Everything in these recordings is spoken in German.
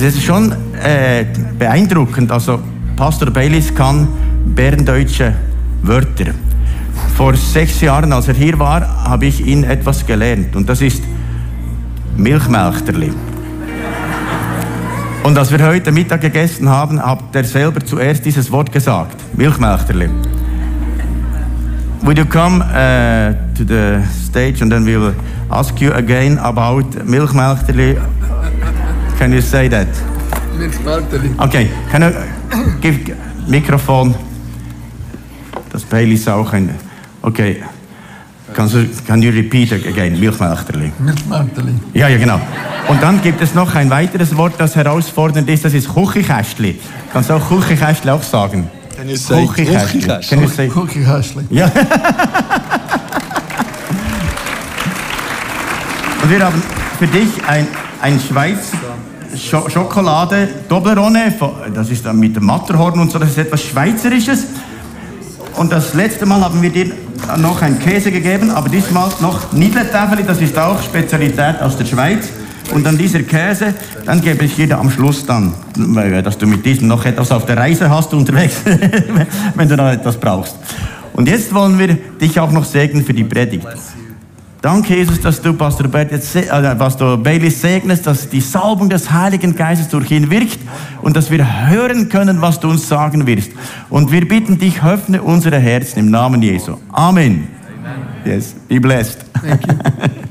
Also es ist schon äh, beeindruckend. Also Pastor Baylis kann bärendeutsche Wörter. Vor sechs Jahren, als er hier war, habe ich ihn etwas gelernt. Und das ist Milchmelchterli. Und als wir heute Mittag gegessen haben, hat er selber zuerst dieses Wort gesagt. Milchmelchterli. Would you come uh, to the stage and then we will ask you again about Milchmelchterli? Can you say that? Okay, can you give Mikrofon? Das Baileys auch ein. Okay. Kannst du, can you repeat again? Milchmelchterli. Milchmelterli. Ja, ja, genau. Und dann gibt es noch ein weiteres Wort, das herausfordernd ist, das ist Kuchikästli. Kannst du auch Kuchikästli auch sagen? Can you say Kuchikästli. Kuchikästli? Can you say? Ja. Und wir haben für dich ein, ein Schweiz Scho Schokolade Toblerone, von- das ist dann mit dem Matterhorn und so, das ist etwas Schweizerisches. Und das letzte Mal haben wir dir noch einen Käse gegeben, aber diesmal noch Nidletäfeli, das ist auch Spezialität aus der Schweiz. Und dann dieser Käse, dann gebe ich dir am Schluss dann, dass du mit diesem noch etwas auf der Reise hast unterwegs, wenn du noch etwas brauchst. Und jetzt wollen wir dich auch noch segnen für die Predigt. Danke, Jesus, dass du Pastor, Bert jetzt, se- äh, Pastor Bailey segnest, dass die Salbung des Heiligen Geistes durch ihn wirkt und dass wir hören können, was du uns sagen wirst. Und wir bitten dich, öffne unsere Herzen im Namen Jesu. Amen. Yes, be blessed.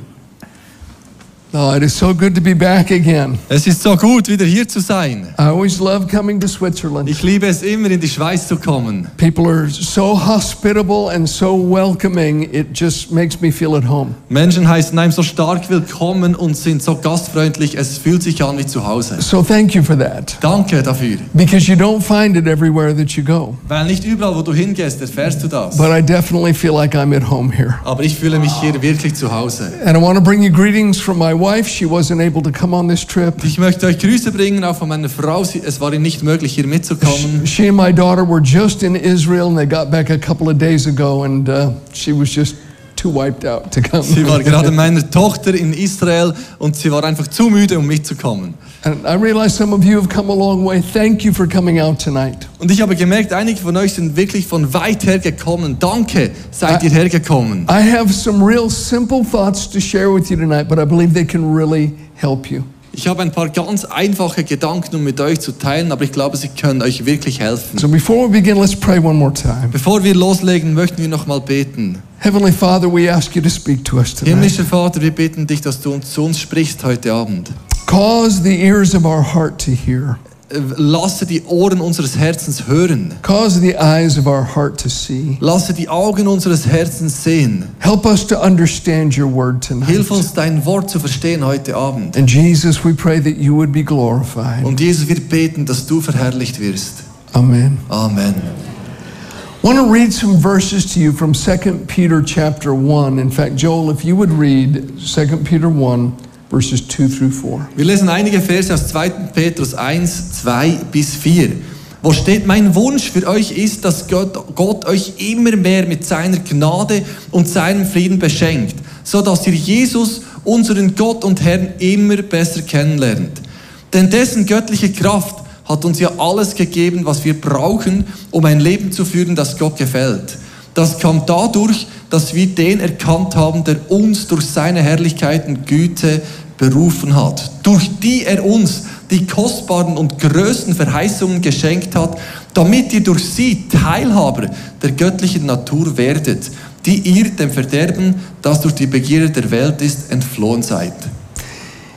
Oh, it is so good to be back again. Es ist so gut, wieder hier zu sein. I always love coming to Switzerland. Ich liebe es immer, in die Schweiz zu kommen. People are so hospitable and so welcoming, it just makes me feel at home. Menschen heißen einem so stark willkommen und sind so gastfreundlich. Es fühlt sich an wie zu Hause. So thank you for that. Danke dafür. Because you don't find it everywhere that you go. Weil nicht überall, wo du hingehst, erfährst du das. But I definitely feel like I'm at home here. Aber ich fühle mich hier wirklich zu Hause. And I want to bring you greetings from my wife. She wasn't able to come on this trip. Ich möchte euch Grüße bringen, auch von meiner Frau. Sie- Es war ihr nicht möglich, hier mitzukommen. She and my daughter were just in Israel and they got back a couple of days ago and uh, she was just too wiped out to come. Sie war gerade mit meiner Tochter in Israel und sie war einfach zu müde, um mitzukommen. And I realize some of you have come a long way. Thank you for coming out tonight. Und ich habe gemerkt, einige von euch sind wirklich von weit her gekommen. Danke, seid ihr hergekommen. I have some real simple thoughts to share with you tonight, but I believe they can really help you. Ich habe ein paar ganz einfache Gedanken, um mit euch zu teilen, aber ich glaube, sie können euch wirklich helfen. So before we begin, let's pray one more time. Bevor wir loslegen, möchten wir noch mal beten. Heavenly Father, we ask you to speak to us tonight. Himmlischer Vater, wir bitten dich, dass du uns, zu uns sprichst heute Abend. Cause the ears of our heart to hear. Lasse die Ohren unseres Herzens hören. Cause the eyes of our heart to see. Lasse die Augen unseres Herzens sehen. Help us to understand your word tonight. Hilf uns, dein Wort zu verstehen heute Abend. And Jesus, we pray that you would be glorified. Und Jesus, wir beten, dass du verherrlicht wirst. Amen. Amen. I want to read some verses to you from 2 Peter chapter 1. In fact, Joel, if you would read 2 Peter 1, verses 2 through 4. Wir lesen einige Verse aus 2. Petrus 1, 2 bis 4. Wo steht, mein Wunsch für euch ist, dass Gott, Gott euch immer mehr mit seiner Gnade und seinem Frieden beschenkt, so dass ihr Jesus, unseren Gott und Herrn, immer besser kennenlernt. Denn dessen göttliche Kraft hat uns ja alles gegeben, was wir brauchen, um ein Leben zu führen, das Gott gefällt. Das kam dadurch, dass wir den erkannt haben, der uns durch seine Herrlichkeit und Güte berufen hat, durch die er uns die kostbaren und größten Verheißungen geschenkt hat, damit ihr durch sie Teilhaber der göttlichen Natur werdet, die ihr dem Verderben, das durch die Begierde der Welt ist, entflohen seid.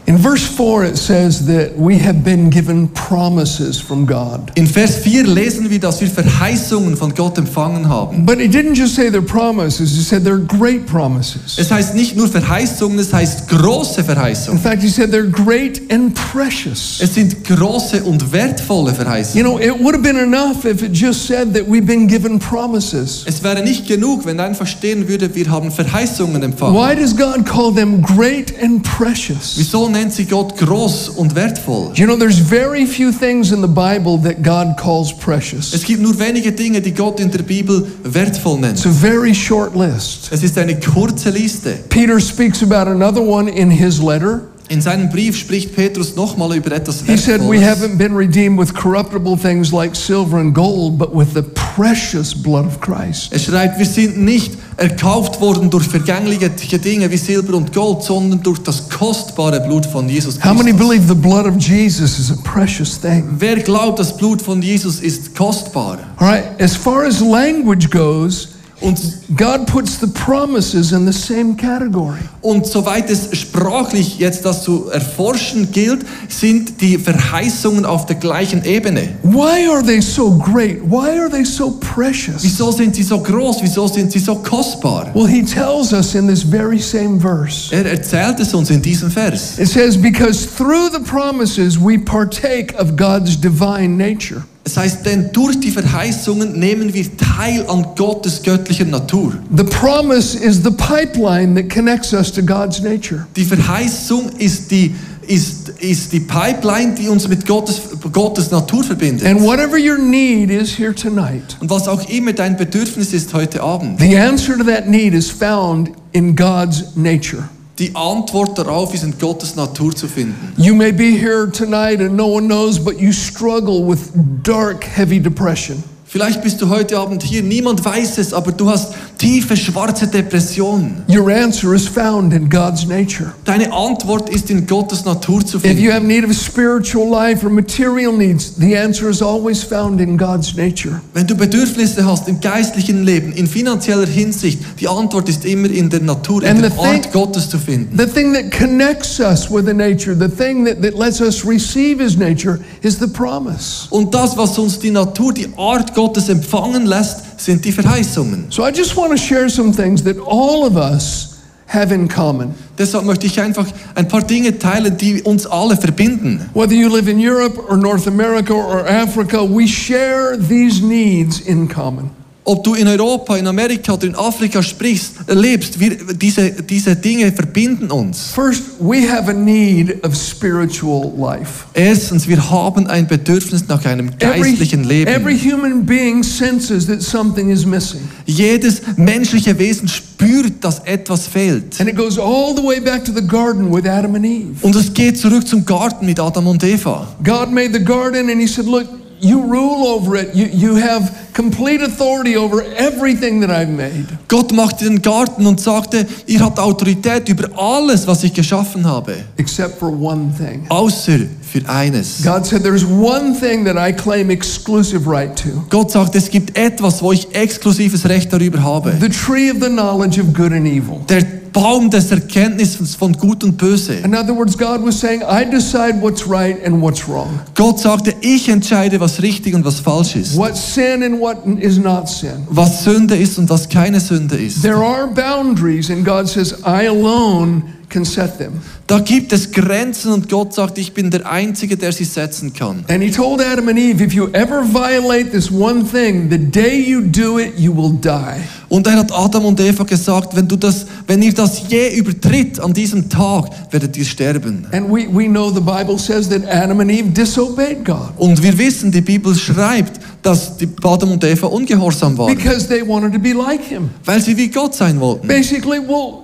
In verse 4, it says that we have been given promises from God. In Vers 4 lesen wir, dass wir Verheißungen von Gott empfangen haben. But he didn't just say they're promises, he said they're great promises. Es heißt nicht nur Verheißungen, es heißt große In Verheißungen. fact, he said they're great and precious. Es sind große und wertvolle You Verheißungen. know, it would have been enough if it just said that we've been given promises. Es wäre nicht genug, wenn einfach stehen würde, wir haben Verheißungen empfangen. Why does God call them great and precious? Wieso nennt sie Gott groß und wertvoll? You know, there's very few things in the Bible that God calls precious. Es gibt nur wenige Dinge, die Gott in der Bibel wertvoll nennt. It's a very short list. Es ist eine kurze Liste. Peter speaks about another one in his letter. In seinem Brief spricht Petrus nochmal über etwas He said, We haven't been redeemed with corruptible things like silver and gold, but with the precious blood of Christ. Er schreibt, wir sind nicht erkauft worden durch vergängliche Dinge wie Silber und Gold, sondern durch das kostbare Blut von Jesus How many Christus. believe the blood of Jesus is a precious thing? Wer glaubt, das Blut von Jesus ist kostbar? All right, as far as language goes, Und, God puts the promises in the same category. und soweit es sprachlich jetzt das zu erforschen gilt, sind die Verheißungen auf der gleichen Ebene. Why are they so great? Why are they so precious? Wieso sind sie so groß? Wieso sind sie so kostbar? Well, he tells us in this very same verse. Er erzählt es uns in diesem Vers. It says, Because through the promises we partake of God's divine nature. Es heißt, denn durch die Verheißungen nehmen wir teil an Gottes göttlicher Natur. The promise is the pipeline that connects us to God's nature. Die Verheißung ist die, ist, ist die Pipeline, die uns mit Gottes, Gottes Natur verbindet. And whatever your need is here tonight, Und was auch immer dein Bedürfnis ist heute Abend, the answer to that need is found in God's nature. Die Antwort darauf ist in Gottes Natur zu finden. You may be here tonight and no one knows, but you struggle with dark, heavy depression. Vielleicht bist du heute Abend hier, niemand weiß es, aber du hast tiefe schwarze Depressionen. Your answer is found in God's nature. Deine Antwort ist in Gottes Natur zu If finden. you have need of spiritual life or material needs, the answer is always found in God's nature. Wenn du Bedürfnisse hast im geistlichen Leben, in finanzieller Hinsicht, die Antwort ist immer in der Natur, in And der Art thing- Gottes zu finden. The thing that connects us with the nature, the thing that, that lets us receive His nature, is the promise. Und das, was uns die Natur, die Art Gottes empfangen lässt, sind die Verheißungen. So I just want to share some things that all of us have in common. Deshalb möchte ich einfach ein paar Dinge teilen, die uns alle verbinden. Whether you live in Europe or North America or Africa, we share these needs in common. Ob du in Europa, in Amerika oder in Afrika sprichst, lebst, wir, diese, diese Dinge verbinden uns. First, we have a need of spiritual life. Erstens, wir haben ein Bedürfnis nach einem Every, geistlichen Leben. every human being senses that something is missing. Jedes menschliche Wesen spürt, dass etwas fehlt. And it goes all the way back to the garden with Adam and Eve. Und es geht zurück zum Garten mit Adam und Eva. God made the garden and He said, Look, you rule over it. You, you have complete authority over everything that I've made. Gott machte den Garten und sagte, ihr habt Autorität über alles, was ich geschaffen habe, except for one thing. außer für eines. God said, There's one thing that I claim exclusive right to Gott sagt, es gibt etwas, wo ich exklusives Recht darüber habe. the tree of the knowledge of good and evil. Der Baum des Erkenntnisses von Gut und Böse. In other words, God was saying, I decide what's right and what's wrong, Gott sagte, ich entscheide, was richtig und was falsch ist. what's sin and what is not sin. Was Sünde ist und was keine Sünde ist. There are boundaries, and God says, I alone can set them. Da gibt es Grenzen und Gott sagt, ich bin der Einzige, der sie setzen kann. And He told Adam and Eve, if you ever violate this one thing, the day you do it, you will die. Und er hat Adam und Eva gesagt, wenn du das, wenn ihr das je übertritt an diesem Tag, werdet ihr sterben. And we, we know the Bible says that Adam and Eve disobeyed God Und wir wissen, die Bibel schreibt, dass die Adam und Eva ungehorsam waren, because they wanted to be like Him. weil sie wie Gott sein wollten. Basically, well,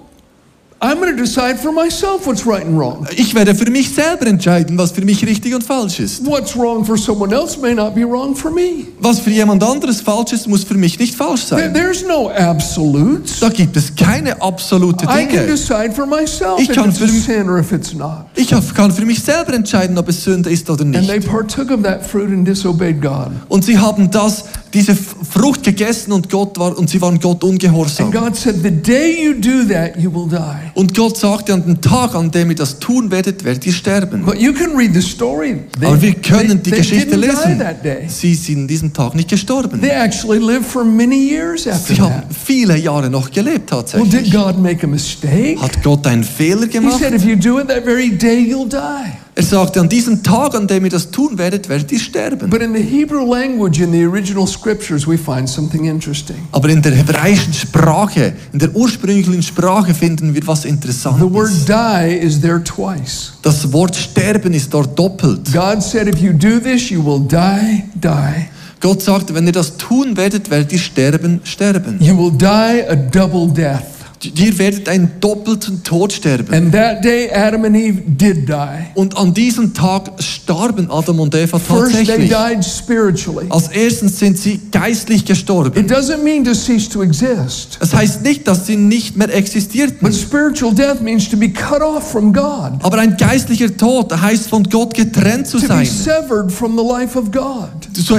I'm going to decide for myself what's right and wrong. Ich werde für mich selber entscheiden, was für mich richtig und falsch ist. What's wrong for someone else may not be wrong for me. Was für jemand anderes falsch ist, muss für mich nicht falsch sein. There's no absolutes. Da gibt es keine absolute I can Dinge. decide for myself Ich if kann it's a für- sin or if it's not. Ich kann für mich selber entscheiden, ob es Sünde ist oder And they nicht. partook of that fruit and disobeyed God. Und sie haben das, diese Frucht gegessen und Gott war und sie waren Gott ungehorsam. Said, that, die. Und Gott sagte, an dem Tag, an dem ihr das tun werdet, werdet ihr sterben. But you can read the story. They, Aber wir können die they, they Geschichte die lesen. Sie sind an diesem Tag nicht gestorben. They actually lived for many years after Sie haben viele Jahre noch gelebt Well, tatsächlich. Mistake? Hat Gott einen Fehler He gemacht? said, if you do it that very day, you'll die. Er sagte, an diesem Tag, an dem ihr das tun werdet, werdet ihr sterben. But in the Hebrew language, in the original scriptures, we find something interesting. Aber in der hebräischen Sprache, in der ursprünglichen Sprache finden wir was The word Interessantes. die is there twice. Das Wort sterben ist dort doppelt. God said, if you do this, you will die, die. Gott sagte, wenn ihr das tun werdet, werdet ihr sterben, sterben. You will die a double death. Ihr werdet einen doppelten Tod sterben. And that day, Adam and Eve did die. Und an diesem Tag starben Adam und Eva First, they tatsächlich. died spiritually. Als erstens sind sie geistlich gestorben. It doesn't mean to cease to exist. Das heißt nicht, dass sie nicht mehr existierten. But spiritual death means to be cut off from God, Aber ein geistlicher Tod heißt von Gott getrennt zu to be sein, severed from the life of God,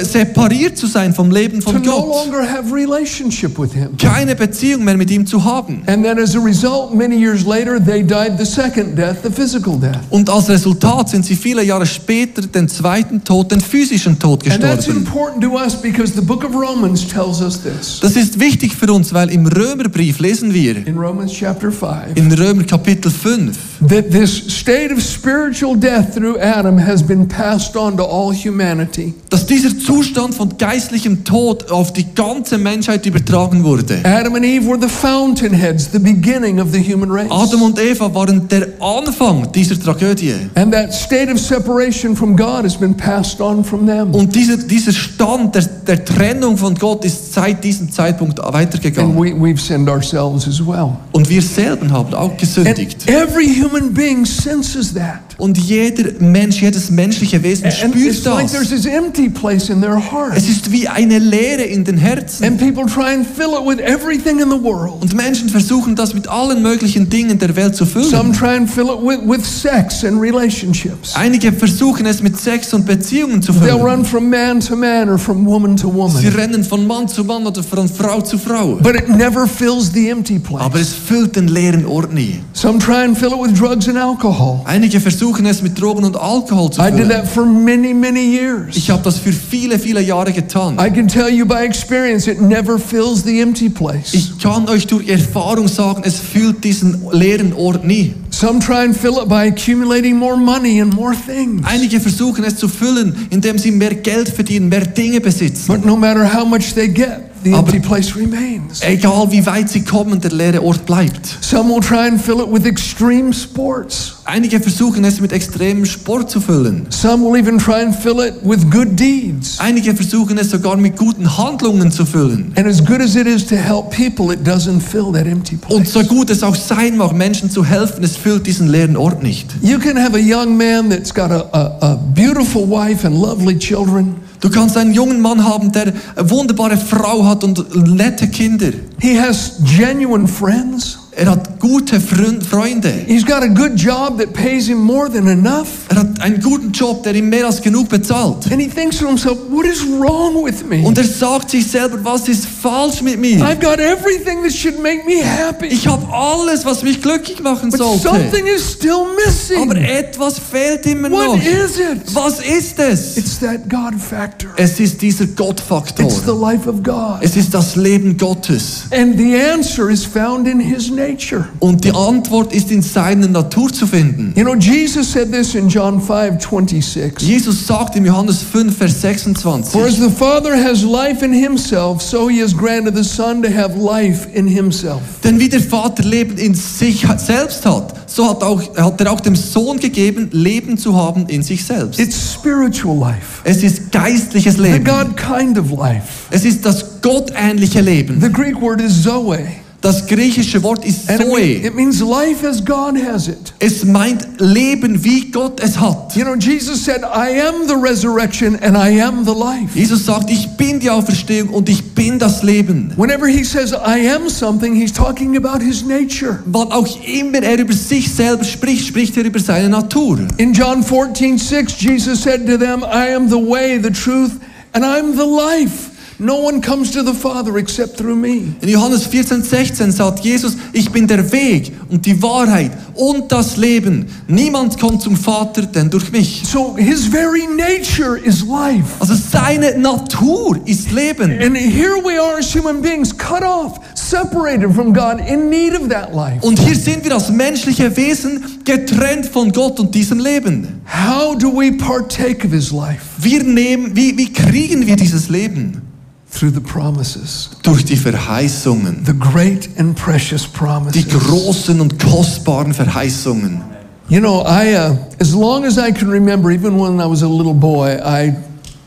separiert zu sein vom Leben to von no Gott, longer have relationship with Him. keine Beziehung mehr mit ihm zu haben. And then as a result, many years later, they died the second death, the physical death. Und als Resultat sind sie viele Jahre später den zweiten Tod, den physischen Tod And that's gestorben. important to us because the book of Romans tells us this. Das ist wichtig für uns, weil im Römerbrief lesen wir, In Romans chapter 5, in Römer Kapitel 5, that this state of spiritual death through Adam has been passed on to all humanity. dass dieser Zustand von geistlichem Tod auf die ganze Menschheit übertragen wurde. Adam and Eve were the fountainheads, the beginning of the human race. Adam und Eva waren der Anfang dieser Tragödie. And that state of separation from God has been passed on from them. Und dieser, dieser Stand der, der Trennung von Gott ist seit diesem Zeitpunkt And weitergegangen. we, we've sinned ourselves as well. Und wir selber haben auch And gesündigt. every human being senses that. Und jeder Mensch, jedes menschliche Wesen spürt das. this empty place in their heart. Es ist wie eine Leere in den Herzen. And people try and fill it with everything in the world. Und Menschen versuchen das mit allen möglichen Dingen der Welt zu Some füllen. try and fill it with, with sex and relationships. Einige versuchen es mit Sex und Beziehungen zu füllen. run from man to man or from woman to Sie rennen von Mann zu Mann oder von Frau zu Frau. But it never fills the empty Aber es füllt den leeren Ort nie. Some try and fill it with drugs and alcohol. Einige versuchen es mit Drogen und Alkohol zu I did füllen. that for many, many years. Ich habe das für viele, viele Jahre getan. I can tell you by experience, it never fills the empty place. Ich kann euch durch Erfahrung sagen, es füllt diesen leeren Ort nie. Some try and fill it by accumulating more money and more things. Einige versuchen es zu füllen, indem sie mehr Geld verdienen, mehr Dinge besitzen. But no matter how much they get, the Aber- empty place remains. Egal wie weit sie kommen, der leere Ort bleibt. Some will try and fill it with extreme sports. Einige versuchen es mit extremem Sport zu füllen. Some will even try and fill it with good deeds. Einige versuchen es sogar mit guten Handlungen zu füllen. And as good as it is to help people, it doesn't fill that empty Und place. so gut es auch sein mag, Menschen zu helfen, es füllt diesen leeren Ort nicht. You can have a young man that's got a, a, a beautiful wife and lovely children. Du kannst einen jungen Mann haben, der eine wunderbare Frau hat und nette Kinder. He has genuine friends. Er hat gute Freund- Freunde. He's got a good job that pays him more than enough. Er hat einen guten Job, der ihm mehr als genug bezahlt. And he thinks to himself, what is wrong with me? Und er sagt sich selber, was ist falsch mit mir? I've got everything that should make me happy. Ich habe alles, was mich glücklich machen But sollte. something is still missing. Aber etwas fehlt immer What noch. is it? Was ist es? It's that God factor. Es ist dieser It's the Gottfaktor. life of God. Es ist das Leben Gottes. And the answer is found in his nature. Und die Antwort ist in seiner Natur zu finden. You know, Jesus said this in John 5 26. Jesus sagt im Johannes 5, Vers 26. For as the Father has life in himself, so he has granted the Son to have life in himself. Denn wie der Vater Leben in sich selbst hat, so hat, auch, hat er auch dem Sohn gegeben, Leben zu haben in sich selbst. It's spiritual life, Es ist geistliches the Leben. God kind of life. Es ist das gottähnliche Leben. The Greek word is Zoe. Das griechische Wort ist Zoe. it means life as God has it. Es meint Leben, wie Gott es hat. You know, Jesus said, I am the resurrection and I am the life. Jesus sagt, ich bin die Auferstehung und ich bin das Leben. Whenever he says, I am something, he's talking about his nature. Wann auch immer er über sich selber spricht, spricht er über seine Natur. In John 14, 6, Jesus said to them, I am the way, the truth, and I'm the life. No one comes to the Father except through me. In Johannes 14, 16 sagt Jesus, ich bin der Weg und die Wahrheit und das Leben. Niemand kommt zum Vater, denn durch mich. So his very nature is life. Also seine Natur ist Leben. And here we are as human beings, cut off, separated from God, in need of that life. Und hier sind wir als menschliche Wesen getrennt von Gott und diesem Leben. How do we partake of his life? Wir nehmen, wie, wie kriegen wir dieses Leben? Through the promises, Durch die Verheißungen. the great and precious promises. Die großen und kostbaren Verheißungen. You know, I, uh, as long as I can remember, even when I was a little boy, I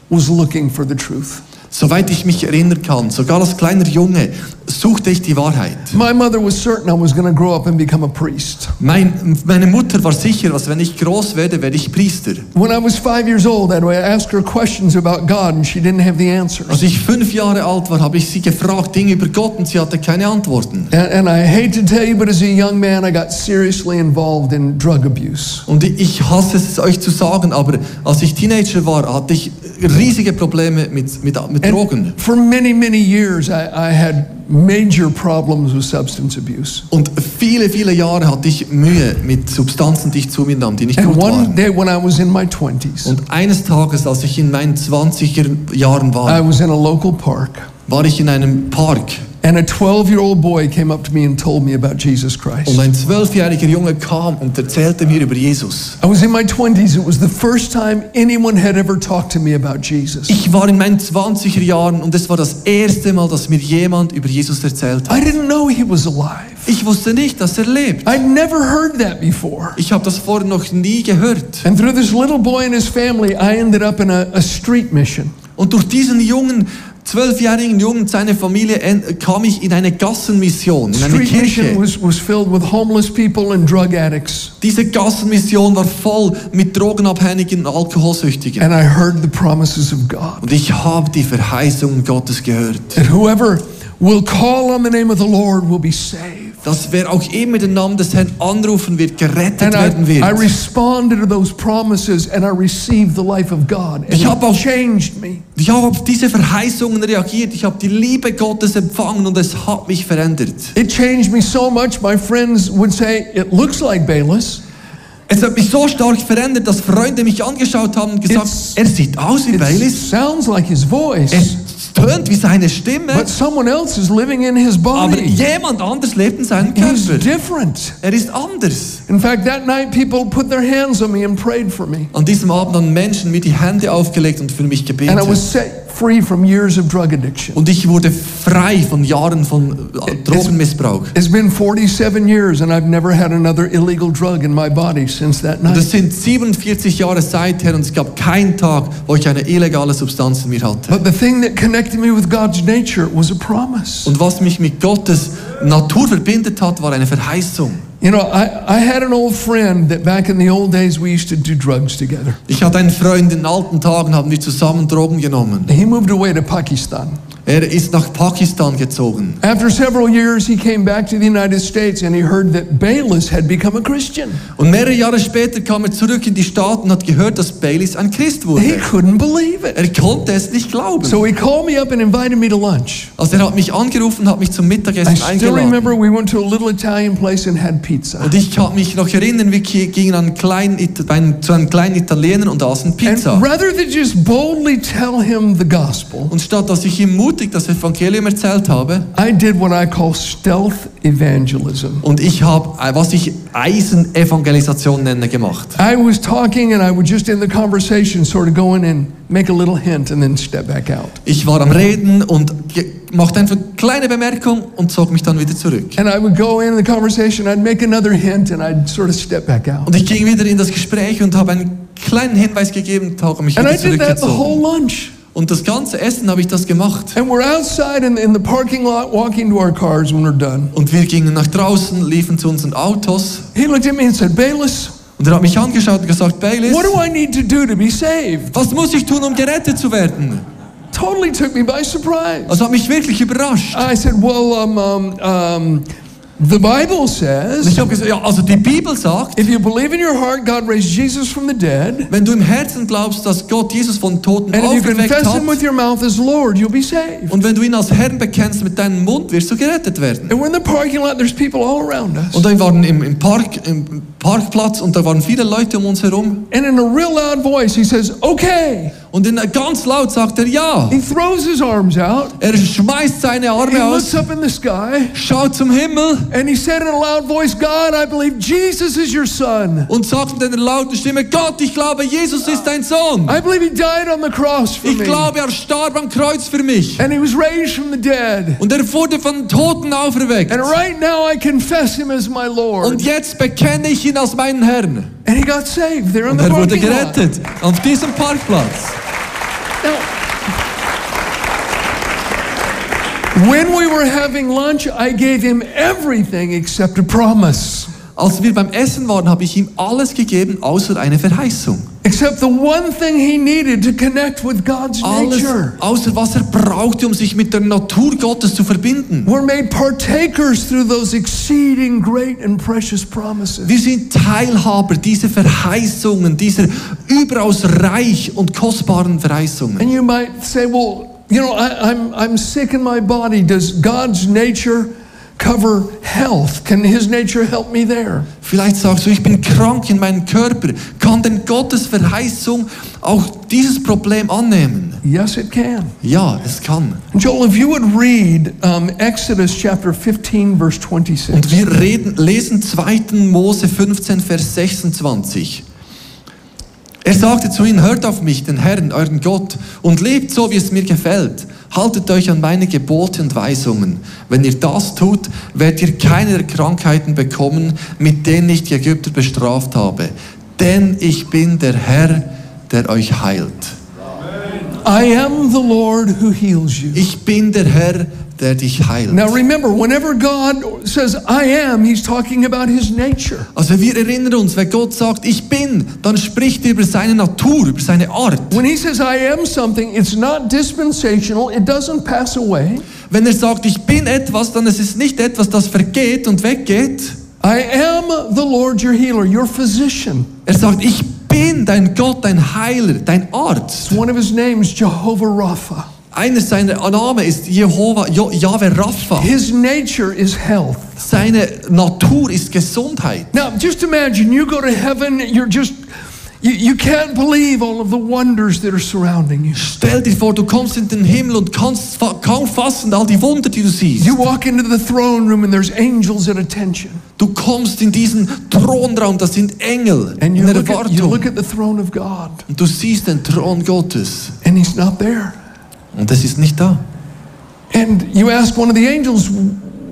was looking for the truth. Soweit ich mich erinnern kann, sogar als kleiner Junge, suchte ich die Wahrheit. My mother was certain I was going to grow up and become a priest. Mein, meine Mutter war sicher, dass wenn ich groß werde, werde ich Priester. When I was five years old, I'd ask her questions about God, and she didn't have the answers. Als ich fünf Jahre alt war, habe ich sie gefragt, Dinge über Gott, und sie hatte keine Antworten. And, and I hate to tell you, but as a young man, I got seriously involved in drug abuse. Und ich hasse es euch zu sagen, aber als ich Teenager war, hatte ich riesige Probleme mit, mit, mit Drogen. For many, many years, I, I had major problems with substance abuse. Und viele, viele Jahre hatte ich Mühe mit Substanzen, die ich zu mir nahm, die nicht And gut one waren. day when I was in my 20s, Und eines Tages, als ich in meinen 20er Jahren I war, was in a local park, war ich in einem Park and a 12 year old boy came up to me and told me about Jesus Christ. und ein zwölfjähriger Junge kam und erzählte mir über Jesus. I was in my 20s. It was the first time anyone had ever talked to me about Jesus. Ich war in meinen 20er Jahren und es war das erste Mal, dass mir jemand über Jesus erzählt I hat. didn't know he was alive. Ich wusste nicht, dass er lebt. I'd never heard that before. Ich habe das vorher noch nie gehört. And through this little boy and his family, I ended up in a, a street mission. Und durch diesen jungen, zwölfjährigen Jungen, seine Familie, kam ich in eine Gassenmission, in eine Street Kirche. was, was filled with homeless people and drug addicts. Diese Gassenmission war voll mit Drogenabhängigen und Alkoholsüchtigen. And I heard the promises of God. Und ich habe die Verheißungen Gottes gehört. That whoever will call on the name of the Lord will be saved. Dass wer auch immer den Namen des Herrn anrufen wird, gerettet And werden I, I wird. responded to those promises and I received the life of God. And Ich changed me. Habe auf diese Verheißungen reagiert. Ich habe die Liebe Gottes empfangen und es hat mich verändert. It changed me so much, my friends would say, It looks like Bayless. Es hat mich so stark verändert, dass Freunde mich angeschaut haben und gesagt, It's- er sieht aus wie It Baylis. sounds like his voice, Es tönt wie seine Stimme. but someone else is living in his Aber body. jemand anders lebt in seinem He's Körper. different. Er ist anders. In fact, that night people put their hands on me and prayed for me. An diesem Abend haben Menschen mir die Hände aufgelegt und für mich And I gebetet. was set free from years of drug addiction. Und ich wurde frei von Jahren von äh, Drogenmissbrauch. It's been 47 years and I've never had another illegal drug in my body since that Und night. es sind 47 Jahre seither und es gab keinen Tag, wo ich eine illegale Substanz in mir hatte. But the thing that connected me with God's nature was a promise. Und was mich mit Gottes Natur verbindet hat, war eine Verheißung. You know, I, I had an old friend that back in the old days we used to do drugs together. Ich hatte einen Freund, in alten Tagen haben wir zusammen Drogen genommen. He moved away to Pakistan. Er ist nach Pakistan gezogen. After several years, he came back to the United States and he heard that Bayless had become a Christian. Und mehrere Jahre später kam er zurück in die Staaten und hat gehört, dass Baileys ein Christ He wurde. couldn't believe it. Er konnte es nicht glauben. So he called me up and invited me to lunch. Also er hat mich angerufen, hat mich zum I Mittagessen still eingeladen. remember we went to a little Italian place and had pizza. Und ich kann mich noch erinnern, wir gingen an einen kleinen, zu einem kleinen Italiener und aßen And Pizza. rather than just boldly tell him the gospel, Und statt dass ich ihm mutig das Evangelium erzählt habe, I did what I call stealth evangelism. und ich habe, äh, was ich Eisenevangelisation nenne, gemacht. I was talking and I would just in the conversation sort of go in and make a little hint and then step back out. Ich war am Reden und machte einfach eine kleine Bemerkung und zog mich dann wieder zurück. And I would go in the conversation, I'd make another hint and I'd sort of step back out. Und ich ging wieder in das Gespräch und habe einen kleinen Hinweis gegeben und habe mich And I wieder did that the whole lunch. Und das ganze Essen habe ich das gemacht. And we're outside in, in the parking lot walking to our cars when we're done. Und wir gingen nach draußen, liefen zu unseren Autos. He looked at me and said, Bayless, Und er hat mich angeschaut und gesagt, Baylis, what do I need to do to be saved? was muss ich tun, um gerettet zu werden? Totally took me by surprise. Das hat mich wirklich überrascht. I said, Well, um, um, um, the Bible says ich habe gesagt, ja, also die Bibel sagt, if you believe in your heart God raised Jesus from the dead, wenn du im Herzen glaubst, dass Gott Jesus von Toten and if you confess him with your mouth as Lord, you'll be saved. und wenn du ihn als Herrn bekennst mit deinem Mund, wirst du gerettet werden. And we're in the parking lot, there's people all around us. Und wir waren im, im, Park, im Parkplatz und da waren viele Leute um uns herum. And in a real loud voice, he says, Okay. Und in, ganz laut sagt er ja. He throws his arms out, Er schmeißt seine Arme he Arme looks up in the sky, schaut zum Himmel and he said in a loud voice, God, I believe Jesus is your son. und sagt mit einer lauten Stimme, Gott, ich glaube, Jesus ist dein Sohn. I believe he died on the cross for Ich me. glaube, er starb am Kreuz für mich. And he was raised from the dead. Und er wurde von Toten auferweckt. And right now I confess him as my Lord. Und jetzt bekenne ich ihn als meinen Herrn. And he got saved there in Und the er wurde parking lot. gerettet auf diesem Parkplatz. When we were having lunch, I gave him everything except a promise. Als wir beim Essen waren, habe ich ihm alles gegeben, außer eine Verheißung. Except the one thing he needed to connect with God's Alles, nature. außer was er brauchte, um sich mit der Natur Gottes zu verbinden. We're made partakers through those exceeding great and precious promises. Wir sind Teilhaber dieser Verheißungen, dieser überaus reich und kostbaren Verheißungen. And you might say, well, you know, I, I'm, I'm sick in my body. Does God's nature cover health? Can his nature help me there? Vielleicht sagst du, ich bin krank in meinem Körper. Kann denn Gottes Verheißung auch dieses Problem annehmen? Yes, it can. Ja, es kann. Joel, if you would read um, Exodus chapter 15, verse 26. Und wir reden, lesen 2. Mose 15, Vers 26. Er sagte zu ihnen, hört auf mich, den Herrn, euren Gott, und lebt so, wie es mir gefällt. Haltet euch an meine Gebote und Weisungen. Wenn ihr das tut, werdet ihr keine der Krankheiten bekommen, mit denen ich die Ägypter bestraft habe. Denn ich bin der Herr, der euch heilt. I am the Lord who heals you. Ich bin der Herr, der dich heilt. Now remember, whenever God says I am, he's talking about his nature. Also wir erinnern uns, wenn Gott sagt, ich bin, dann spricht er über seine Natur, über seine Art. When he says I am something, it's not dispensational, it doesn't pass away. Wenn er sagt, ich bin etwas, dann ist es nicht etwas, das vergeht und weggeht. I am the Lord your healer, your physician. Er sagt, ich bin dein Gott, dein Heiler, dein Arzt. One of his names, Jehovah Rapha. Einer seiner Namen ist Jehova, Jahwe Rapha. His nature is health. Seine Natur ist Gesundheit. Now, just imagine you go to heaven, you're just, you, you can't believe all of the wonders that are surrounding you. Stell dir vor, du kommst in den Himmel und kannst kaum fassen all die Wunder, die du siehst. You walk into the throne room and there's angels at attention. Du kommst in diesen Thronraum, das sind Engel And you in look, at, you Erwartung. look at the throne of God, Und du siehst den Thron Gottes and he's not there. Und es ist nicht da. And you ask one of the angels,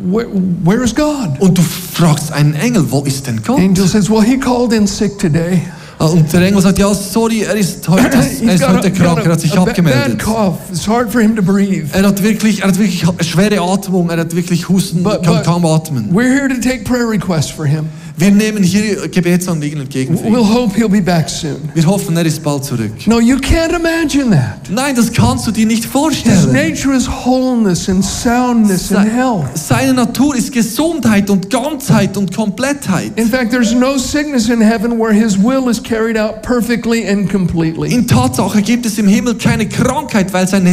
where, where is God? Und du fragst einen Engel, wo ist denn Gott? Angel says, well, he called in sick today. Ah, Und der Engel sagt, ja, sorry, er ist heute, er ist heute krank, er hat sich abgemeldet. cough. It's hard for him to breathe. Er hat wirklich, er hat wirklich schwere Atmung, er hat wirklich Husten, But- kann kaum atmen. We're here to take prayer requests for him. Wir nehmen hier Gebetsanliegen entgegen. We'll hope he'll be back soon. Wir hoffen, er ist bald zurück. No, you can't imagine that. Nein, das kannst du dir nicht His vorstellen. nature is wholeness and soundness and health. Seine Natur ist Gesundheit und Ganzheit und Komplettheit. In fact, there's no sickness in heaven where his will is carried out perfectly and completely. In Tatsache gibt es im Himmel keine Krankheit, weil sein,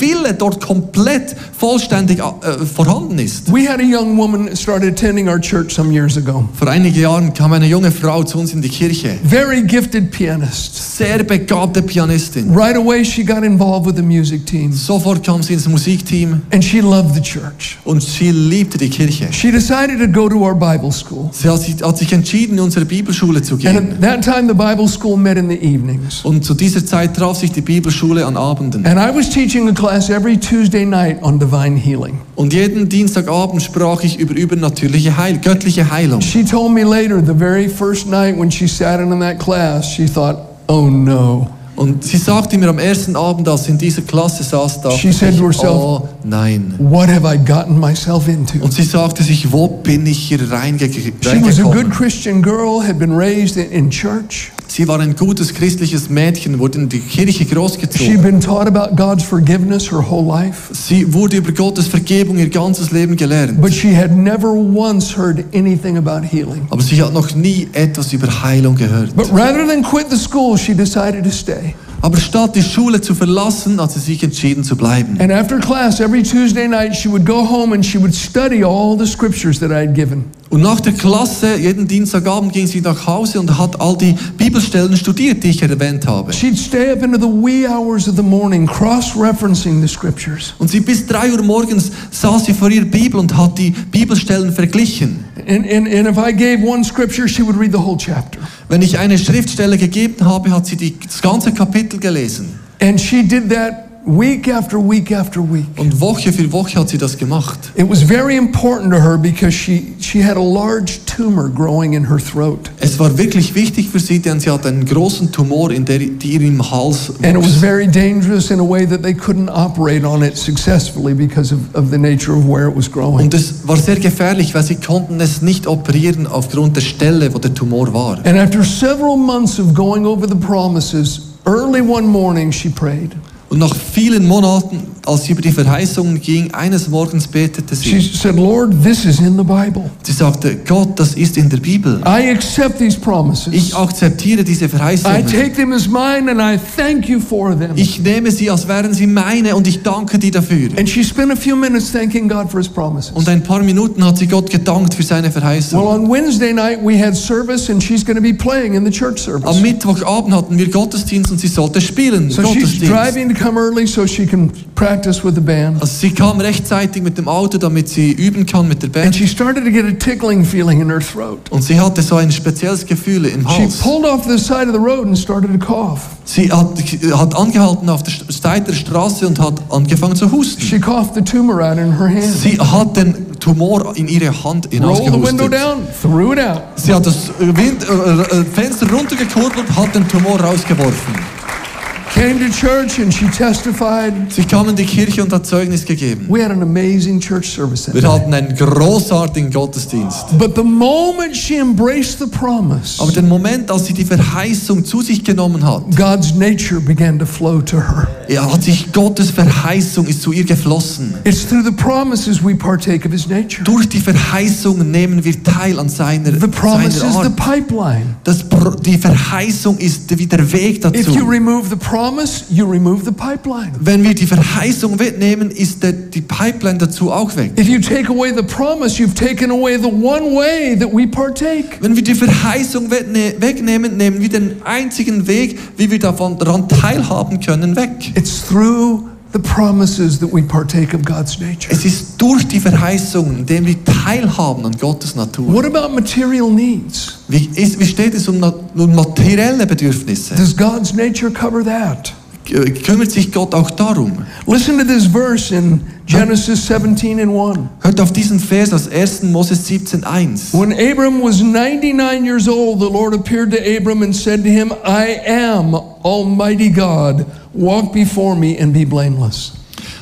Wille dort komplett vollständig äh, vorhanden ist. We had a young woman started attending our church some years ago. Vor einigen Jahren kam eine junge Frau zu uns in die Kirche. Very gifted pianist. Sehr begabte Pianistin. Right away, she got involved with the music team Sofort kam sie ins Musikteam and she loved the church. und sie liebte die Kirche. She decided to go to our Bible school. Sie hat sich, hat sich entschieden, in unsere Bibelschule zu And gehen. at that time, the Bible school met in the evenings. Und zu dieser Zeit traf sich die Bibelschule an Abenden. And I was teaching a class every Tuesday night on divine healing. Und jeden Dienstagabend sprach ich über übernatürliche Heil, göttliche Heilung. She told me later, the very first night when she sat in that class, she thought, oh no. Und sie sagte mir am ersten Abend, als sie in dieser Klasse saß, dachte She said ich, to herself- oh nein. What have I gotten myself into? Und sie sagte sich, wo bin ich hier reinge She was a good? Christian girl, had been raised in, in church. Sie war ein gutes christliches Mädchen, wurde in die Kirche She'd großgezogen. been taught about God's forgiveness her whole life, Sie wurde über Gottes Vergebung ihr ganzes Leben gelernt. but she had never once heard anything about healing. Aber sie hat noch nie etwas über Heilung gehört. But rather than quit the school, she decided to stay. Aber statt die Schule zu verlassen, hat sie sich entschieden zu bleiben. And after class, every Tuesday night, she would go home and she would study all the scriptures that I had given. Und nach der Klasse, jeden Dienstagabend ging sie nach Hause und hat all die Bibelstellen studiert, die ich erwähnt habe. She'd stay up into the wee hours of the morning, cross referencing the scriptures. Und sie bis drei Uhr morgens saß sie vor ihrer Bibel und hat die Bibelstellen verglichen. And, and, and if I gave one scripture, she would read the whole chapter. Wenn ich eine Schriftstelle gegeben habe, hat sie die, das ganze Kapitel gelesen. And she did that week after week after week. Und Woche für Woche hat sie das gemacht. It was very important to her because she, she had a large tumor growing in her throat. Es war wirklich wichtig für sie, denn sie hatte einen großen Tumor, in der, die ihr im Hals And it was very dangerous in a way that they couldn't operate on it successfully because of, of the nature of where it was growing. Und es war sehr gefährlich, weil sie konnten es nicht operieren aufgrund der Stelle, wo der Tumor war. And after several months of going over the promises, early one morning she prayed. Und nach vielen Monaten, als sie über die Verheißungen ging, eines Morgens betete She sie. said, Lord, this is in the Bible. Sie sagte, Gott, das ist in der Bibel. I accept these promises. Ich akzeptiere diese I Verheißungen. take them as mine and I thank you for them. Ich nehme sie, als wären sie meine und ich danke dir dafür. And she spent a few minutes thanking God for his promises. Und ein paar Minuten hat sie Gott gedankt für seine Well, Verheißung. on Wednesday night we had service and she's going to be playing in the church service. Am Mittwochabend hatten wir Gottesdienst und sie sollte spielen. So she's driving come early so she can practice with the band. Also sie kam rechtzeitig mit dem Auto, damit sie üben kann mit der And Band. she started to get a tickling feeling in her throat. Und sie hatte so ein spezielles Gefühl im She Hals. pulled off the side of the road and started to cough. Sie hat, hat angehalten auf der Seite der Straße und hat angefangen zu husten. She coughed the tumor out in her hand. Sie hat den Tumor in ihre Hand Rolled the window hinausgehustet. down, threw it out. Sie hat das Wind, äh, äh, Fenster runtergekurbelt, hat den Tumor rausgeworfen. Came to church and she testified. Sie kam in die Kirche und hat Zeugnis gegeben. We had an amazing church service Wir hatten einen großartigen Gottesdienst. But the moment she embraced the promise, Aber den Moment, als sie die Verheißung zu sich genommen hat, God's nature began to flow to her. ja, hat sich Gottes Verheißung ist zu ihr geflossen. It's through the promises we partake of his nature. Durch die Verheißung nehmen wir teil an seiner, The promise seiner is the Art. pipeline. Das, die Verheißung ist wie der Weg If you dazu. remove the promise, you remove the pipeline. Wenn wir die Verheißung wegnehmen, ist der, die Pipeline dazu auch weg. If you take away the promise, you've taken away the one way that we partake. Wenn wir die Verheißung wegne- wegnehmen, nehmen wir den einzigen Weg, wie wir davon daran teilhaben können, weg. It's through the promises that we partake of God's nature. Es ist durch die Verheißung, indem wir teilhaben an Gottes Natur. What about material needs? Wie, ist, wie steht es um, um materielle Bedürfnisse? Does God's nature cover that? Kümmert sich Gott auch darum? Listen to this verse in Genesis 17 and 1. Hört auf diesen Vers aus 1. Moses 17,1. When Abram was 99 years old, the Lord appeared to Abram and said to him, I am Almighty God. Walk before me and be blameless.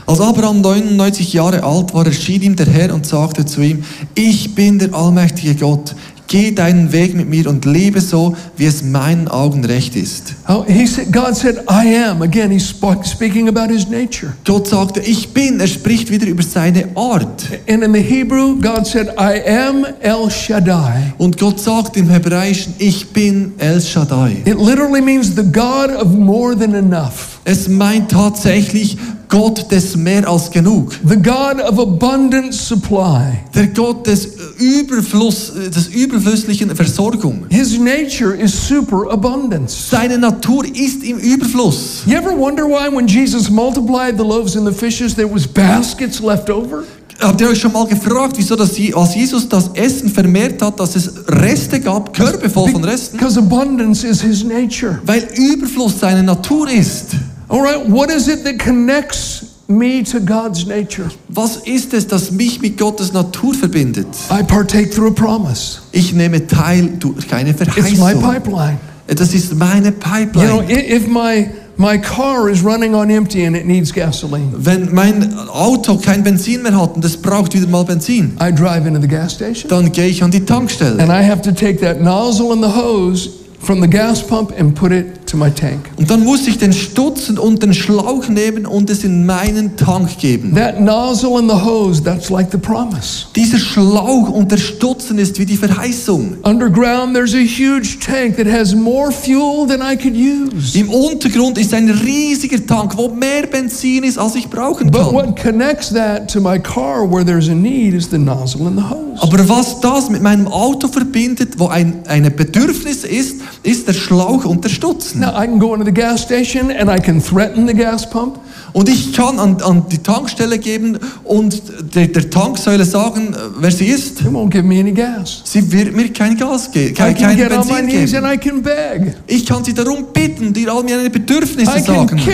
Als Abraham 99 Jahre alt war, erschien ihm der Herr und sagte zu ihm, ich bin der allmächtige Gott. Geh deinen Weg mit mir und lebe so, wie es meinen Augen recht ist. Oh, he said, God said, I am. Again, he's sp- speaking about his nature. Gott sagte, ich bin. Er spricht wieder über seine Art. And in the Hebrew, God said, I am El Shaddai. Und Gott sagt im Hebräischen, ich bin El Shaddai. It literally means the God of more than enough, Es meint tatsächlich Gott des mehr als genug. the God of abundant supply. Der Gott des Überfluss, des überflüsslichen Versorgung. His nature is superabundance. Seine Natur ist im Überfluss. You ever wonder why when Jesus multiplied the loaves and the fishes, there was baskets left over? Habt ihr euch schon mal gefragt, wieso dass Sie- als Jesus das Essen vermehrt hat, dass es Reste gab, Körbe voll von Resten? Because abundance is his nature. Weil Überfluss seine Natur ist. All right, what is it that connects me to God's nature? Was ist es, das mich mit Gottes Natur verbindet? I partake through a promise. Ich nehme teil durch eine It's my Verheißung. pipeline. Das ist meine You know, Pipeline. if my my car is running on empty and it needs gasoline, Wenn mein Auto kein Benzin mehr hat und es braucht wieder mal Benzin, I drive into the gas station dann gehe ich an die Tankstelle. and I have to take that nozzle and the hose from the gas pump and put it to my tank. Und dann muss ich den Stutzen und den Schlauch nehmen und es in meinen Tank geben. That nozzle and the hose, that's like the promise. Dieser Schlauch und der Stutzen ist wie die Verheißung. Underground, there's a huge tank that has more fuel than I could use. Im Untergrund ist ein riesiger Tank, wo mehr Benzin ist, als ich brauchen But kann. what connects that to my car where there's a need is the nozzle and the hose. Aber was das mit meinem Auto verbindet, wo ein eine Bedürfnis ist, ist der Schlauch und der Stutzen. Now, I can go into the gas station and I can threaten the gas pump. Und ich kann an, an die Tankstelle geben und der, der Tanksäule sagen, äh, wer sie ist. Won't give me any gas. Sie wird mir kein Gas geben, I kein, kein Benzin geben. I. Ich kann sie darum bitten, dir all meine Bedürfnisse I sagen. I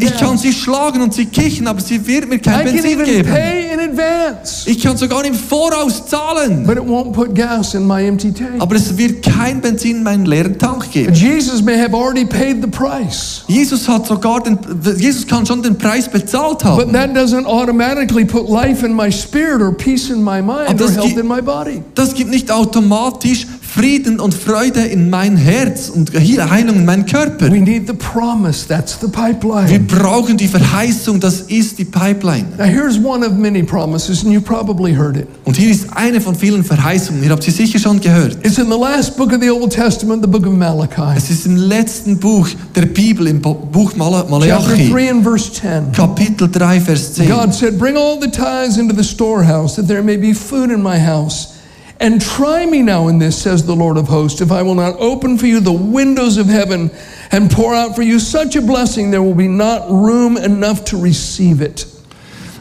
Ich kann sie schlagen und sie kichen, aber sie wird mir I kein can Benzin geben. pay in advance. Ich kann sogar im Voraus zahlen, But it won't put gas in my empty tank. aber es wird kein Benzin in meinen leeren Tank geben. Jesus may have already paid the price. Jesus hat sogar den, Jesus kann schon den Preis bezahlt But haben. that doesn't automatically put life in my spirit or peace in my mind or health in my body. Das gibt nicht automatisch Frieden und Freude in mein Herz und Heilung in meinen Körper. We need the promise. That's the Wir pipeline. brauchen die Verheißung, das ist die Pipeline. Now, here's one of many promises, and you probably heard it. Und hier ist eine von vielen Verheißungen. Ihr habt sie sicher schon gehört. It's in the last book of the Old Testament, the book of Malachi, Es ist im letzten Buch der Bibel, im Buch chapter Malachi, 3 and verse 10. Kapitel 3, Vers 10. God said, Bring all the tithes into the storehouse, that there may be food in my house. And try me now in this, says the Lord of hosts, if I will not open for you the windows of heaven and pour out for you such a blessing, there will be not room enough to receive it.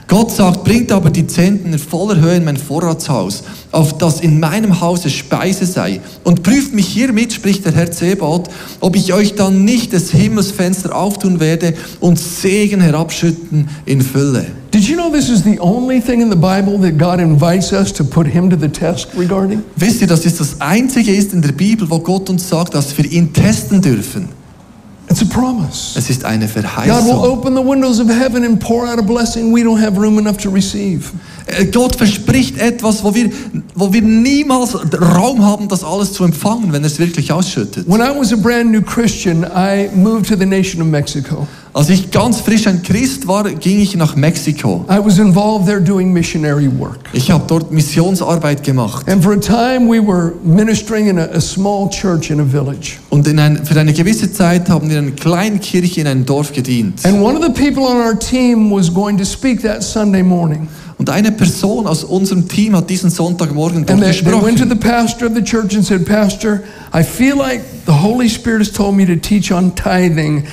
Gott sagt, bringt aber die Zehnten in voller Höhe in mein Vorratshaus, auf das in meinem Hause Speise sei. Und prüft mich hiermit, spricht der Herr Zebaoth, ob ich euch dann nicht des Himmelsfenster auftun werde und Segen herabschütten in Fülle. Did you know this is the only thing in the Bible that God invites us to put Him to the test regarding? Wisst ihr, dass das das Einzige ist in der Bibel, wo Gott uns sagt, dass wir ihn testen dürfen? It's a promise. Es ist eine God will open the windows of heaven and pour out a blessing we don't have room enough to receive. Äh, Gott verspricht etwas, wo wir, wo wir niemals Raum haben, das alles zu empfangen, wenn er es wirklich ausschüttet. When I was a brand new Christian, I moved to the nation of Mexico. Als ich ganz frisch ein Christ war, ging ich nach Mexiko. I was involved there doing missionary work. Ich habe dort Missionsarbeit gemacht. And for a time, we were ministering in a, a small church in a village. Und in ein, für eine gewisse Zeit haben wir in einer kleinen Kirche in einem Dorf gedient. And one of the people on our team was going to speak that Sunday morning. Und eine Person aus unserem Team hat diesen Sonntagmorgen dort And they, went to gesprochen. the pastor of the church and said, Pastor, I feel like the Holy Spirit has told me to teach on tithing.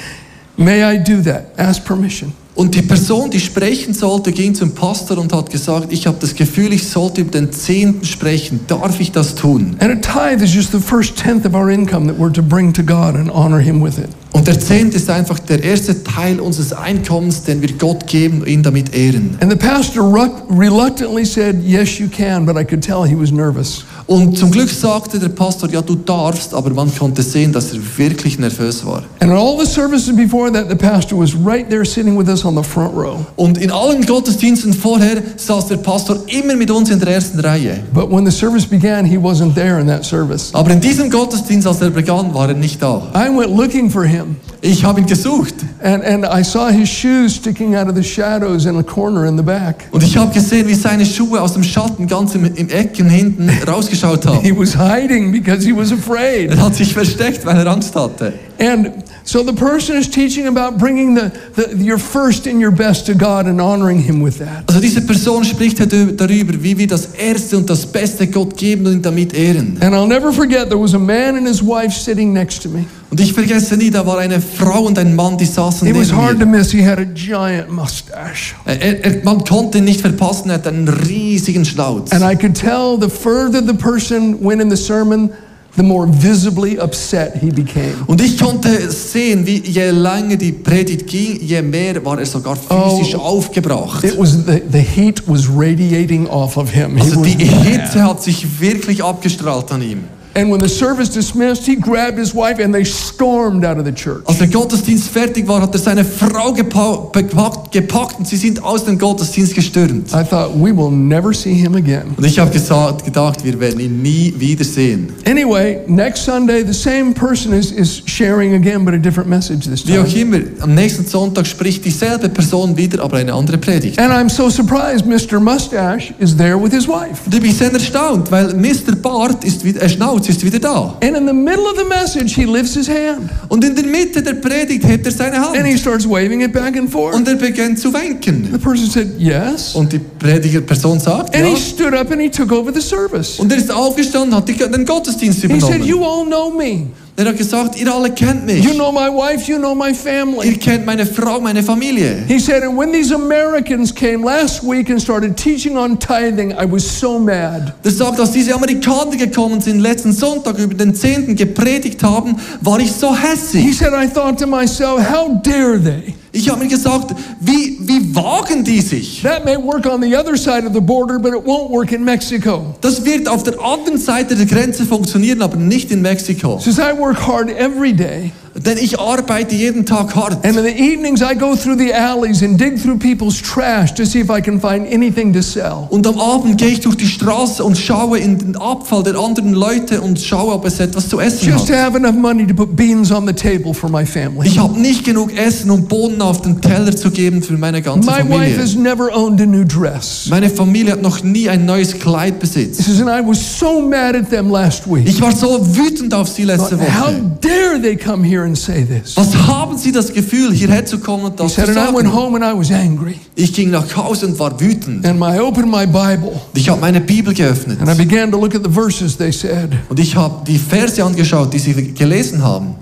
May I do that? Ask permission. Und die Person, die sprechen sollte, ging zum Pastor und hat gesagt, ich habe das Gefühl, ich sollte über den Zehnten sprechen. Darf ich das tun? And a tithe is just the first tenth of our income that we're to bring to God and honor Him with it. Und der Zehnte ist einfach der erste Teil unseres Einkommens, den wir Gott geben und ihn damit ehren. And the pastor reluctantly said, Yes, you can, but I could tell he was nervous. Und zum Glück sagte der Pastor, ja, du darfst, aber man konnte sehen, dass er wirklich nervös war. And in all the services before that, the pastor was right there sitting with us on the front row. Und in allen Gottesdiensten vorher saß der Pastor immer mit uns in der ersten Reihe. But when the service began, he wasn't there in that service. Aber in diesem Gottesdienst, als er begann, war er nicht da. I went looking for him, him. Ich habe ihn gesucht and, and I saw his shoes sticking out of the shadows in a corner in the back. und ich habe gesehen, wie seine Schuhe aus dem Schatten ganz im, im Ecken hinten rausgeschaut haben. He was hiding because he was afraid. Er hat sich versteckt, weil er Angst hatte. And so the person is teaching about bringing the, the, your first and your best to God and honoring Him with that. Also diese Person spricht darüber, wie wir das Erste und das Beste Gott geben und damit ehren. And I'll never forget, there was a man and his wife sitting next to me. Und ich vergesse nie, da war eine Frau und ein Mann, die saßen It was hard to miss. He had a giant mustache. Er, er, man konnte nicht verpassen, er hat einen riesigen Schnauz. And I could tell the further the person went in the sermon, the more visibly upset he became. Und ich konnte sehen, wie je länger die Predigt ging, je mehr war er sogar physisch Oh. aufgebracht. It was the, the heat was radiating off of him. He Also was die. Hitze hat sich wirklich abgestrahlt an ihm. And when the service dismissed, he grabbed his wife and they stormed out of the church. Als der Gottesdienst fertig war, hat er seine Frau gepa gepackt, gepackt und sie sind aus dem Gottesdienst gestürmt. I thought, we will never see him again. Und ich habe gesagt, gedacht, wir werden ihn nie wiedersehen. Anyway, next Sunday, the same person is, is sharing again, but a different message this Wie auch time. immer, am nächsten Sonntag spricht dieselbe Person wieder, aber eine andere Predigt. And I'm so surprised, Mr. Mustache is there with his wife. Und ich bin sehr erstaunt, weil Mr. Bart ist wieder, äh, Schnauz ist wieder da. And in the middle of the message, he lifts his hand Und in der Mitte der Predigt hebt er seine Hand. and he starts waving it back and forth. Und er beginnt zu wenken. The person said, Yes. Und die Predigerperson sagt, And ja. he stood up and he took over the service. Und er ist aufgestanden, hat den Gottesdienst übernommen. He said. You all know me. Er hat gesagt, ihr alle kennt mich. You know my wife, you know my Ihr family. kennt meine Frau, meine Familie. He said, and when these Americans came last week and started teaching on tithing, I was so mad. Der sagt, als diese Amerikaner gekommen sind, letzten Sonntag über den Zehnten gepredigt haben, war ich so He hässlich. said, I thought to myself, how dare they? Ich habe mir gesagt, wie, wie wagen die sich? That may work on the other side of the border, but it won't work in Mexico. Das wird auf der anderen Seite der Grenze funktionieren, aber nicht in Mexiko. Says, I work hard every day. Denn ich arbeite jeden Tag hart. And in the evenings, I go through the alleys and dig through people's trash to see if I can find anything to sell. Und am Abend gehe ich durch die Straße und schaue in den Abfall der anderen Leute und schaue, ob es etwas zu essen Just hat. have enough money to put beans on the table for my family. Ich habe nicht genug Essen und Bohnen auf den Teller zu geben für meine ganze My wife Familie. has never owned a new dress. Meine Familie hat noch nie ein neues Kleid besitzt. says, and I was so mad at them last week. Ich war so wütend auf sie letzte How Woche. dare they come here and say this? Was haben sie das Gefühl, hierher zu kommen und He das zu said, and I went home and I was angry. Ich ging nach Hause und war wütend. And I opened my Bible Ich habe meine Bibel geöffnet and I began to look at the verses they said. und ich habe die Verse angeschaut, die sie gelesen haben.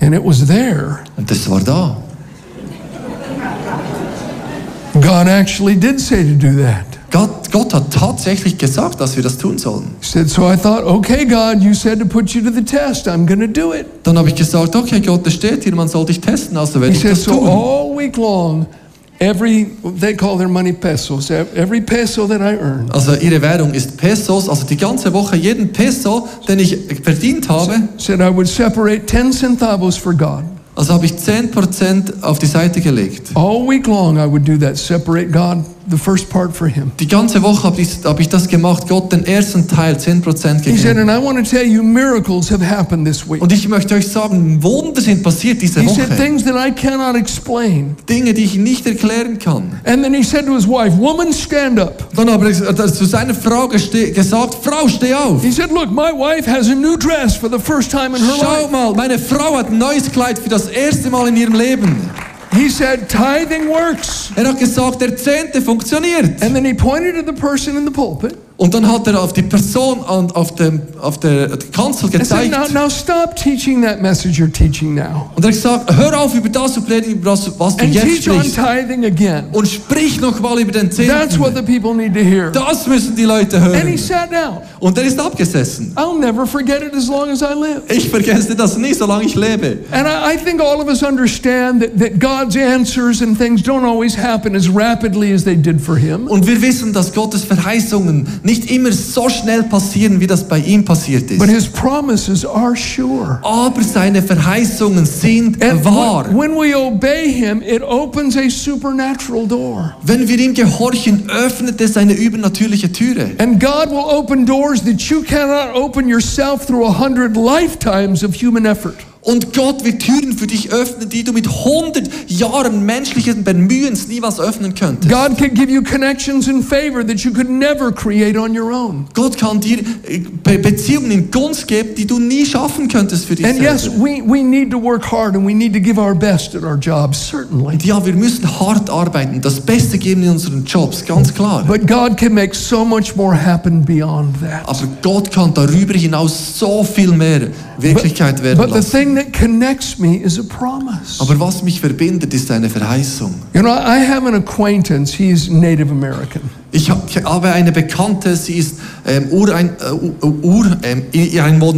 And it was there. Und das war da. God actually did say to do that. Gott, Gott hat tatsächlich gesagt, dass wir das tun sollen. Said, so I thought, okay, God, you said to put you to the test. I'm going to do it. Dann habe ich gesagt, okay Gott, das steht hier, man soll dich testen, also werde He ich said, das so tun. all week long, every, they call their money pesos, every peso that I earn, Also ihre Währung ist Pesos, also die ganze Woche jeden Peso, den ich verdient habe, said I would separate 10 centavos for God. also habe ich 10% auf die Seite gelegt. All week long, I would do that, separate God, the first part for Him. Die ganze Woche habe ich, habe ich das gemacht, Gott den ersten Teil 10% He said, gegeben. and I want to tell you, miracles have happened this week. Und ich möchte euch sagen, Wunder sind passiert diese He said Woche. things that I cannot explain. Dinge, die ich nicht erklären kann. And then he said to his wife, Woman, stand up. Dann äh, zu seiner Frau gesagt, Frau, steh auf. He said, Look, my wife has a new dress for the first time in her Schau life. mal, meine Frau hat ein neues Kleid für das erste Mal in ihrem Leben. He said, Tithing works. Er hat gesagt, der Zehnte funktioniert. And then he pointed to the person in the pulpit Und dann hat er auf die Person an, auf, dem, auf der Kanzel and said, gezeigt. now, now stop teaching that message you're teaching now. Und er hat gesagt, hör auf über das zu predigen, über das, was du And jetzt sprichst. Und sprich noch mal über den Zehnten. Das müssen die Leute hören. Und er ist abgesessen. As as. Ich vergesse das nie, solange ich lebe. And I, I think all of us understand that, that God's answers and things don't always happen as rapidly as they did for him. Und wir wissen, dass Gottes Verheißungen nicht immer so schnell passieren, wie das bei ihm passiert But ist. his promises are sure. Aber seine Verheißungen sind And wahr. when we obey him, it opens a supernatural door. Wenn wir ihm gehorchen, öffnet es eine übernatürliche Türe. And God will open doors that you cannot open yourself through a hundred lifetimes of human effort. Und Gott wird Türen für dich öffnen, die du mit 100 Jahren menschlichen Bemühens nie was öffnen könntest. God can give you connections and favor that you could never create on your own. Gott kann dir äh, Be Beziehungen in Gunst geben, die du nie schaffen könntest für dich And yes, selber. we, we need to work hard and we need to give our best at our jobs, certainly. Und ja, wir müssen hart arbeiten, das Beste geben in unseren Jobs, ganz klar. But God can make so much more happen beyond that. Aber Gott kann darüber hinaus so viel mehr Wirklichkeit werden But lassen. Thing that connects me is a promise. Aber was mich verbindet, ist eine Verheißung. You know, I have an acquaintance, he's Native American. Ich hab- ich habe eine Bekannte, sie ist ähm, Urein, äh, Ur, ähm, in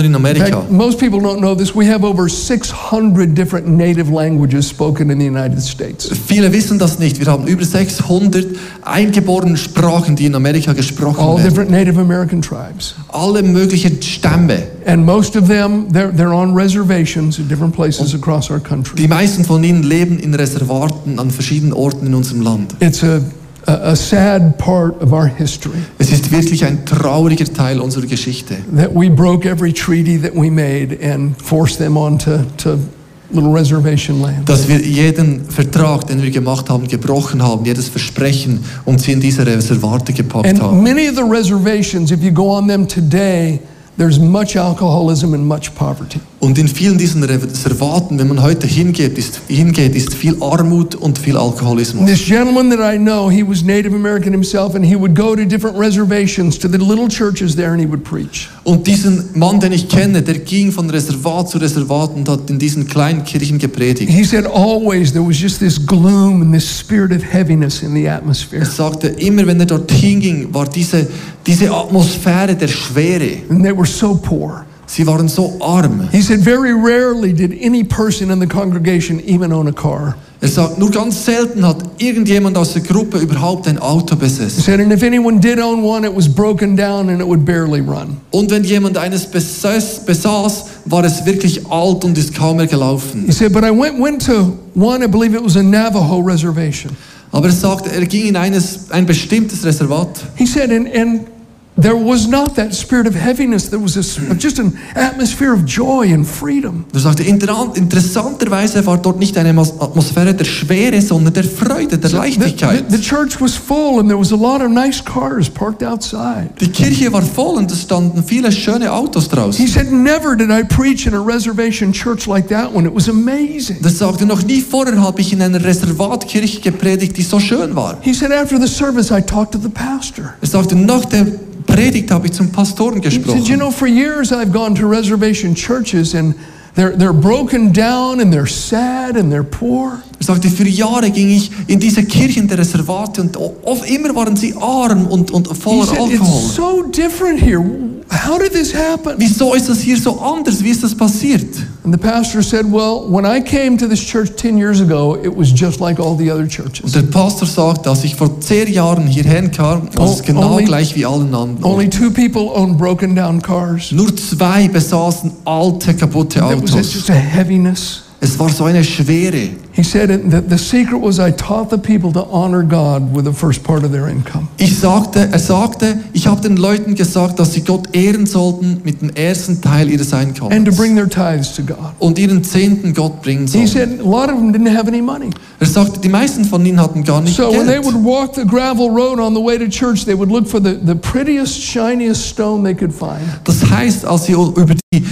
In Amerika. fact, most people don't know this. We have over 600 different native languages spoken in the United States. Viele wissen das nicht. Wir haben über 600 eingeborene Sprachen, die in Amerika gesprochen All werden. different Native American tribes. Alle möglichen Stämme. And most of them, they're, they're on reservations at different places across our country. Die meisten von ihnen leben in Reservaten an verschiedenen Orten in unserem Land. It's a, a, a sad part of our history Es ist wirklich ein trauriger Teil unserer Geschichte. that we broke every treaty that we made and forced them onto to little reservation land. Dass wir jeden Vertrag, den wir gemacht haben, gebrochen haben, jedes Versprechen und sie in diese Reservate gepackt And haben. many of the reservations, if you go on them today, there's much alcoholism and much poverty. Und in vielen diesen Reservaten, wenn man heute hingeht, ist, hingeht, ist viel Armut und viel Alkoholismus. This gentleman that I know, he was Native American himself, and he would go to different reservations, to the little churches there, and he would preach. Und diesen Mann, den ich kenne, der ging von Reservat zu Reservat und hat in diesen kleinen Kirchen gepredigt. He said always there was just this gloom and this spirit of heaviness in the atmosphere. Er sagte, immer wenn er dorthin ging, war diese, diese Atmosphäre der Schwere. And they were so poor. Sie waren so arm. He said very rarely did any person in the congregation even own a car. Er sagt, nur ganz selten hat irgendjemand aus der Gruppe überhaupt ein Auto besessen. said, and if anyone did own one, it was broken down and it would barely run. Und wenn jemand eines besaß, besaß, war es wirklich alt und ist kaum mehr gelaufen. He said, but I went, went to one, I believe it was a Navajo reservation. Aber er sagt, er ging in eines, ein bestimmtes Reservat. He said, and, and there was not that spirit of heaviness. There was this, just an atmosphere of joy and freedom. Er sagte, inter- interessanterweise war dort nicht eine Atmosphäre der Schwere, sondern der Freude, der The, Leichtigkeit. the- the church was full and there was a lot of nice cars parked outside. Die Kirche war voll und es standen viele schöne Autos He draußen. said, never did I preach in a reservation church like that one. It was amazing. Das sagte, noch nie vorher habe ich in einer Reservatkirche gepredigt, die so schön war. He said, after the service, I talked to the pastor. Er sagte, nach der Predigt habe ich zum Pastoren He said, you know, for years I've gone to reservation churches and they're, they're broken down and they're sad and they're poor. Er sagte, für Jahre ging ich in diese Kirchen der Reservate und oft immer waren sie arm und, und voller said, Alkohol. it's so different here. How did this happen? Wieso ist das hier so anders? Wie ist das passiert? And the pastor said, well, when I came to this church 10 years ago, it was just like all the other Und churches. der Pastor sagt, als ich vor zehn Jahren hierher kam, war es genau only- gleich wie allen anderen. Only two people owned broken down cars. Nur zwei besaßen alte, kaputte It was Autos. just a heaviness. Es war so eine Schwere. He said that the secret was I taught the people to honor God with the first part of their income. Ich sagte, er sagte, ich habe den Leuten gesagt, dass sie Gott ehren sollten mit dem ersten Teil ihres and to Einkommens bring their tithes to God. und ihren Zehnten Gott bringen He sollten. said a lot of them didn't have any money. Er sagte, die meisten von ihnen hatten gar nicht So when they Geld. would walk the gravel road on the way to church, they would look for the, the prettiest, shiniest stone they could find. Das heißt, als sie über die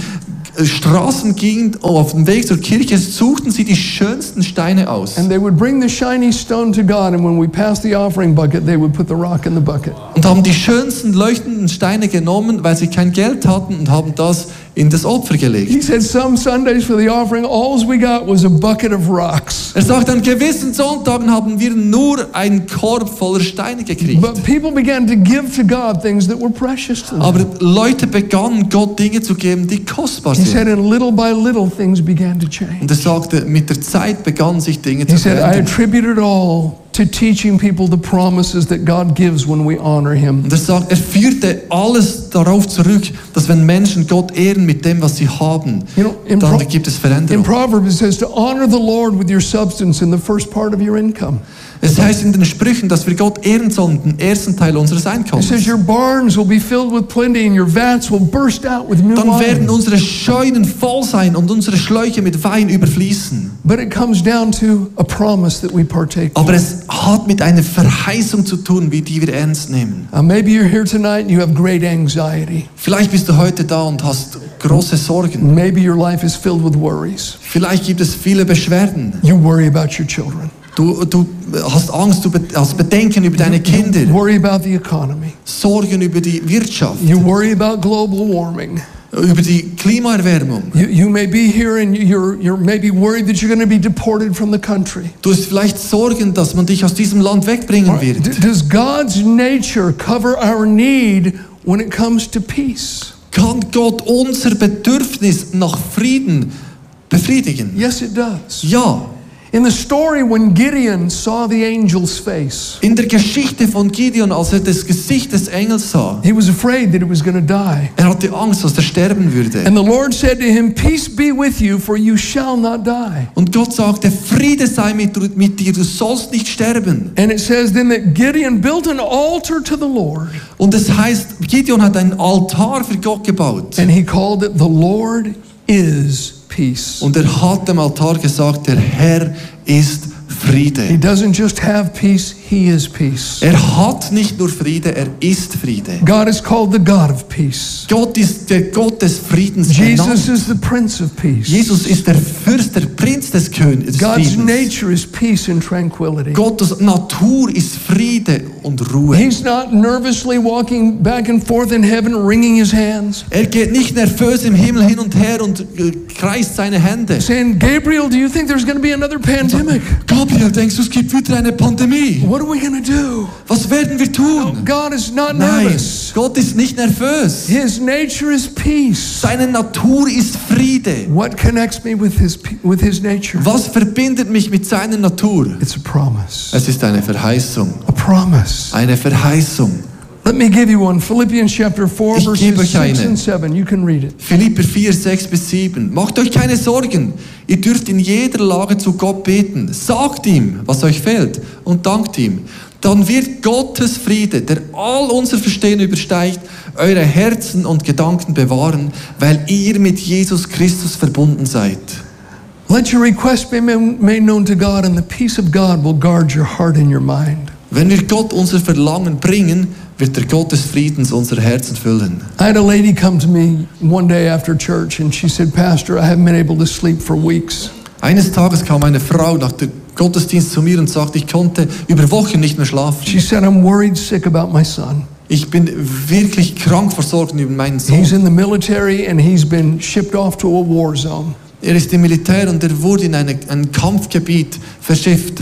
Straßen gingen, auf dem Weg zur Kirche, suchten sie die schönsten Steine aus. And they would bring the shiny stone to God, and when we passed the offering bucket, they would put the rock in the bucket. Und haben die schönsten leuchtenden Steine genommen, weil sie kein Geld hatten und haben das in das Opfer gelegt. He said some Sundays for the offering, all we got was a bucket of rocks. Er sagt, an gewissen Sonntagen haben wir nur einen Korb voller Steine gekriegt. But people began to give to God things that were precious to them. Aber Leute begannen Gott Dinge zu geben, die kostbar He said, sind. and little by little things began to change. Und er sagte, mit der Zeit begannen sich Dinge He zu said, I verändern. attribute it all to teaching people the promises that God gives when we honor Him. Und er sagt, er führte alles darauf zurück, dass wenn Menschen Gott ehren mit dem, was sie haben, You know, dann Pro- gibt es in Proverbs it says to honor the Lord with your substance in the first part of your income. Es heißt in den Sprüchen, dass wir Gott ehren sollen, den ersten Teil unseres It Einkommens. says your barns will be filled with plenty and your vats will burst out with new Dann werden unsere Scheunen voll sein und unsere Schläuche mit Wein überfließen. But it comes down to a promise that we partake. Aber es hat mit einer Verheißung zu tun, wie die wir ernst nehmen. Uh, maybe you're here tonight and you have great anxiety. Vielleicht bist du heute da und hast große Sorgen. Maybe your life is filled with worries. Vielleicht gibt es viele Beschwerden. You worry about your children. Du, du hast Angst, du hast Bedenken über deine Kinder, You worry about the economy. Sorgen über die Wirtschaft, You worry about global warming. über die Klimaerwärmung. You, you may be here and you're, you're maybe worried that you're going to be deported from the country. Du hast vielleicht Sorgen, dass man dich aus diesem Land wegbringen D- wird. Does God's nature cover our need when it comes to peace? Kann Gott unser Bedürfnis nach Frieden befriedigen? Yes, it does. Ja. In the story, when Gideon saw the angel's face, In der Geschichte von Gideon, als er das Gesicht des Engels sah, he was afraid that he was going to die. er hatte Angst, dass er sterben würde. And the Lord said to him, Peace be with you, for you shall not die. Und Gott sagte, Friede sei mit, mit dir, du sollst nicht sterben. And it says then that Gideon built an altar to the Lord, Und es heißt, Gideon hat einen Altar für Gott gebaut. and he called it The Lord is Peace. Und er hat dem Altar gesagt, der Herr ist He Friede. doesn't just have peace, He is peace. Er hat nicht nur Friede, er ist Friede. God is called the God of peace. Gott ist der Gott des Friedens Jesus is the Prince of Peace. Jesus ist der Fürst, der Prinz des Königs. God's Friedens. nature is peace and tranquility. Gottes Natur ist Friede und Ruhe. He's not nervously walking back and forth in heaven, wringing his hands, Er geht nicht nervös im Himmel hin und her und äh, kreist seine Hände. saying, Gabriel, do you think there's going to be another pandemic? Gabriel, denkst du, es gibt wieder eine Pandemie? What are we to do? Was werden wir tun? God is not Nein, nervous. Gott ist nicht nervös. His nature is peace. Seine Natur ist Friede. What connects me with his with his nature? Was verbindet mich mit seiner Natur? It's a promise. Es ist eine Verheißung. A promise. Eine Verheißung. Let me give you one. Philippians chapter 4, Ich verses euch 6 eine. and 7. You can read it. Philipper 4, 6 bis 7. Macht euch keine Sorgen. Ihr dürft in jeder Lage zu Gott beten. Sagt ihm, was euch fehlt und dankt ihm. Dann wird Gottes Friede, der all unser Verstehen übersteigt, eure Herzen und Gedanken bewahren, weil ihr mit Jesus Christus verbunden seid. Let your request be ma- made known to God, and the peace of God will guard your heart and your mind. Wenn wir Gott unser Verlangen bringen, wird der Gott des Friedens unser Herzen füllen. I had a lady come to me one day after church, and she said, Pastor, I haven't been able to sleep for weeks. Eines Tages kam eine Frau nach dem Gottesdienst zu mir und sagte, ich konnte über Wochen nicht mehr schlafen. She said, I'm worried sick about my son. Ich bin wirklich krank versorgt über meinen He's Sohn. in the military, and he's been shipped off to a war zone. Er ist im Militär und er wurde in eine, ein Kampfgebiet verschifft.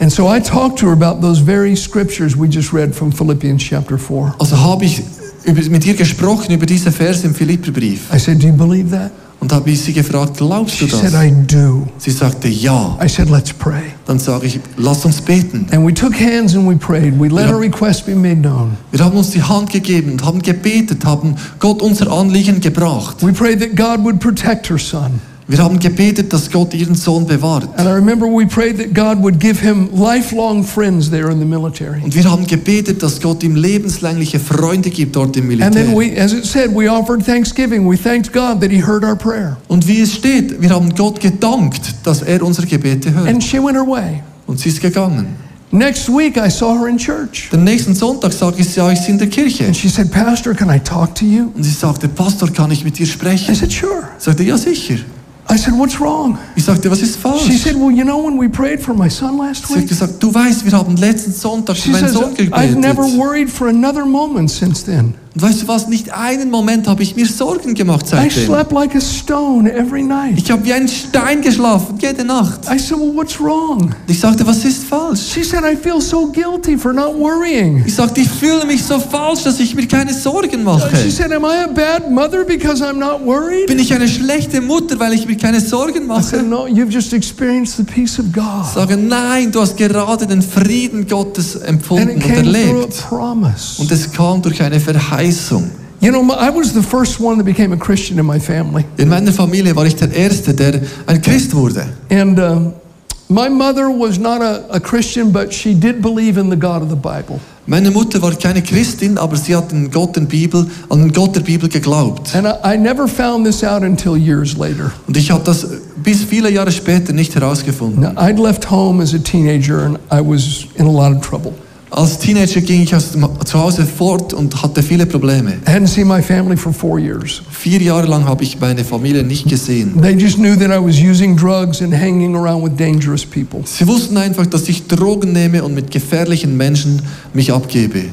And so I talked to her about those very scriptures we just read from Philippians chapter 4. Also habe ich über, mit ihr gesprochen über diese Verse im Philipperbrief I said, Do you believe that? und habe ich sie gefragt, glaubst du She said. I do. Sie sagte ja. I said, Let's pray. Dann sage ich, lass uns beten. And we took hands and we prayed. We let Ja. our request be made known. Wir haben uns die Hand gegeben und haben gebetet, haben Gott unser Anliegen gebracht. We prayed that God would protect her son. Wir haben gebetet, dass Gott ihren Sohn bewahrt. And I remember we prayed that God would give him lifelong friends there in the military. Und wir haben gebetet, dass Gott ihm lebenslängliche Freunde gibt dort im And then Militär. we, as it said, we offered thanksgiving. We thanked God that he heard our prayer. Und wie es steht, wir haben Gott gedankt, dass er unsere Gebete hört. And she went her way. Und sie ist gegangen. Next week, I saw her in church. Den nächsten Sonntag sage ich, bin in der Kirche. And she said, Pastor, can I talk to you? Und sie sagte, Pastor, kann ich mit dir I sprechen? said, Sure. Sagte, ja, sicher. I said, What's wrong? Ich sagte, was ist She said, Well, you know, when we prayed for my son last Sie hat week, gesagt, du weißt, wir haben letzten Sonntag für meinen Sohn I've never worried for another moment since then. Und weißt du was, nicht einen Moment habe ich mir Sorgen gemacht I seitdem. like. Ich habe wie ein Stein geschlafen, jede Nacht. Said, Well, what's wrong? Und ich sagte, was ist falsch? She said, I feel so guilty for not worrying. Ich sagte, ich fühle mich so falsch, dass ich mir keine Sorgen mache. She said, Am I a bad mother because I'm not worried? Bin ich eine schlechte Mutter, weil ich mir keine Sorgen I said, mache? No, you've just experienced the peace of God. Ich sage, nein, du hast gerade den Frieden Gottes empfunden und erlebt. Und es kam durch eine Verheißung. You know, I was the first one that became a Christian in my family. In meiner Familie war ich der Erste, der ein Christ wurde. And um, my mother was not a, a Christian, but she did believe in the God of the Bible. Meine Mutter war keine Christin, aber sie hat an Gott, der Bibel, an den Gott der Bibel geglaubt. And I, I never found this out until years later. Und ich habe das bis viele Jahre später nicht herausgefunden. Now, I'd left home as a teenager and I was in a lot of trouble. Als Teenager ging ich aus dem, zu Hause fort und hatte viele Probleme. I hadn't seen my family for four years. Vier Jahre lang habe ich meine Familie nicht gesehen. They just knew that I was using drugs and hanging around with dangerous people. Sie wussten einfach, dass ich Drogen nehme und mit gefährlichen Menschen mich abgebe.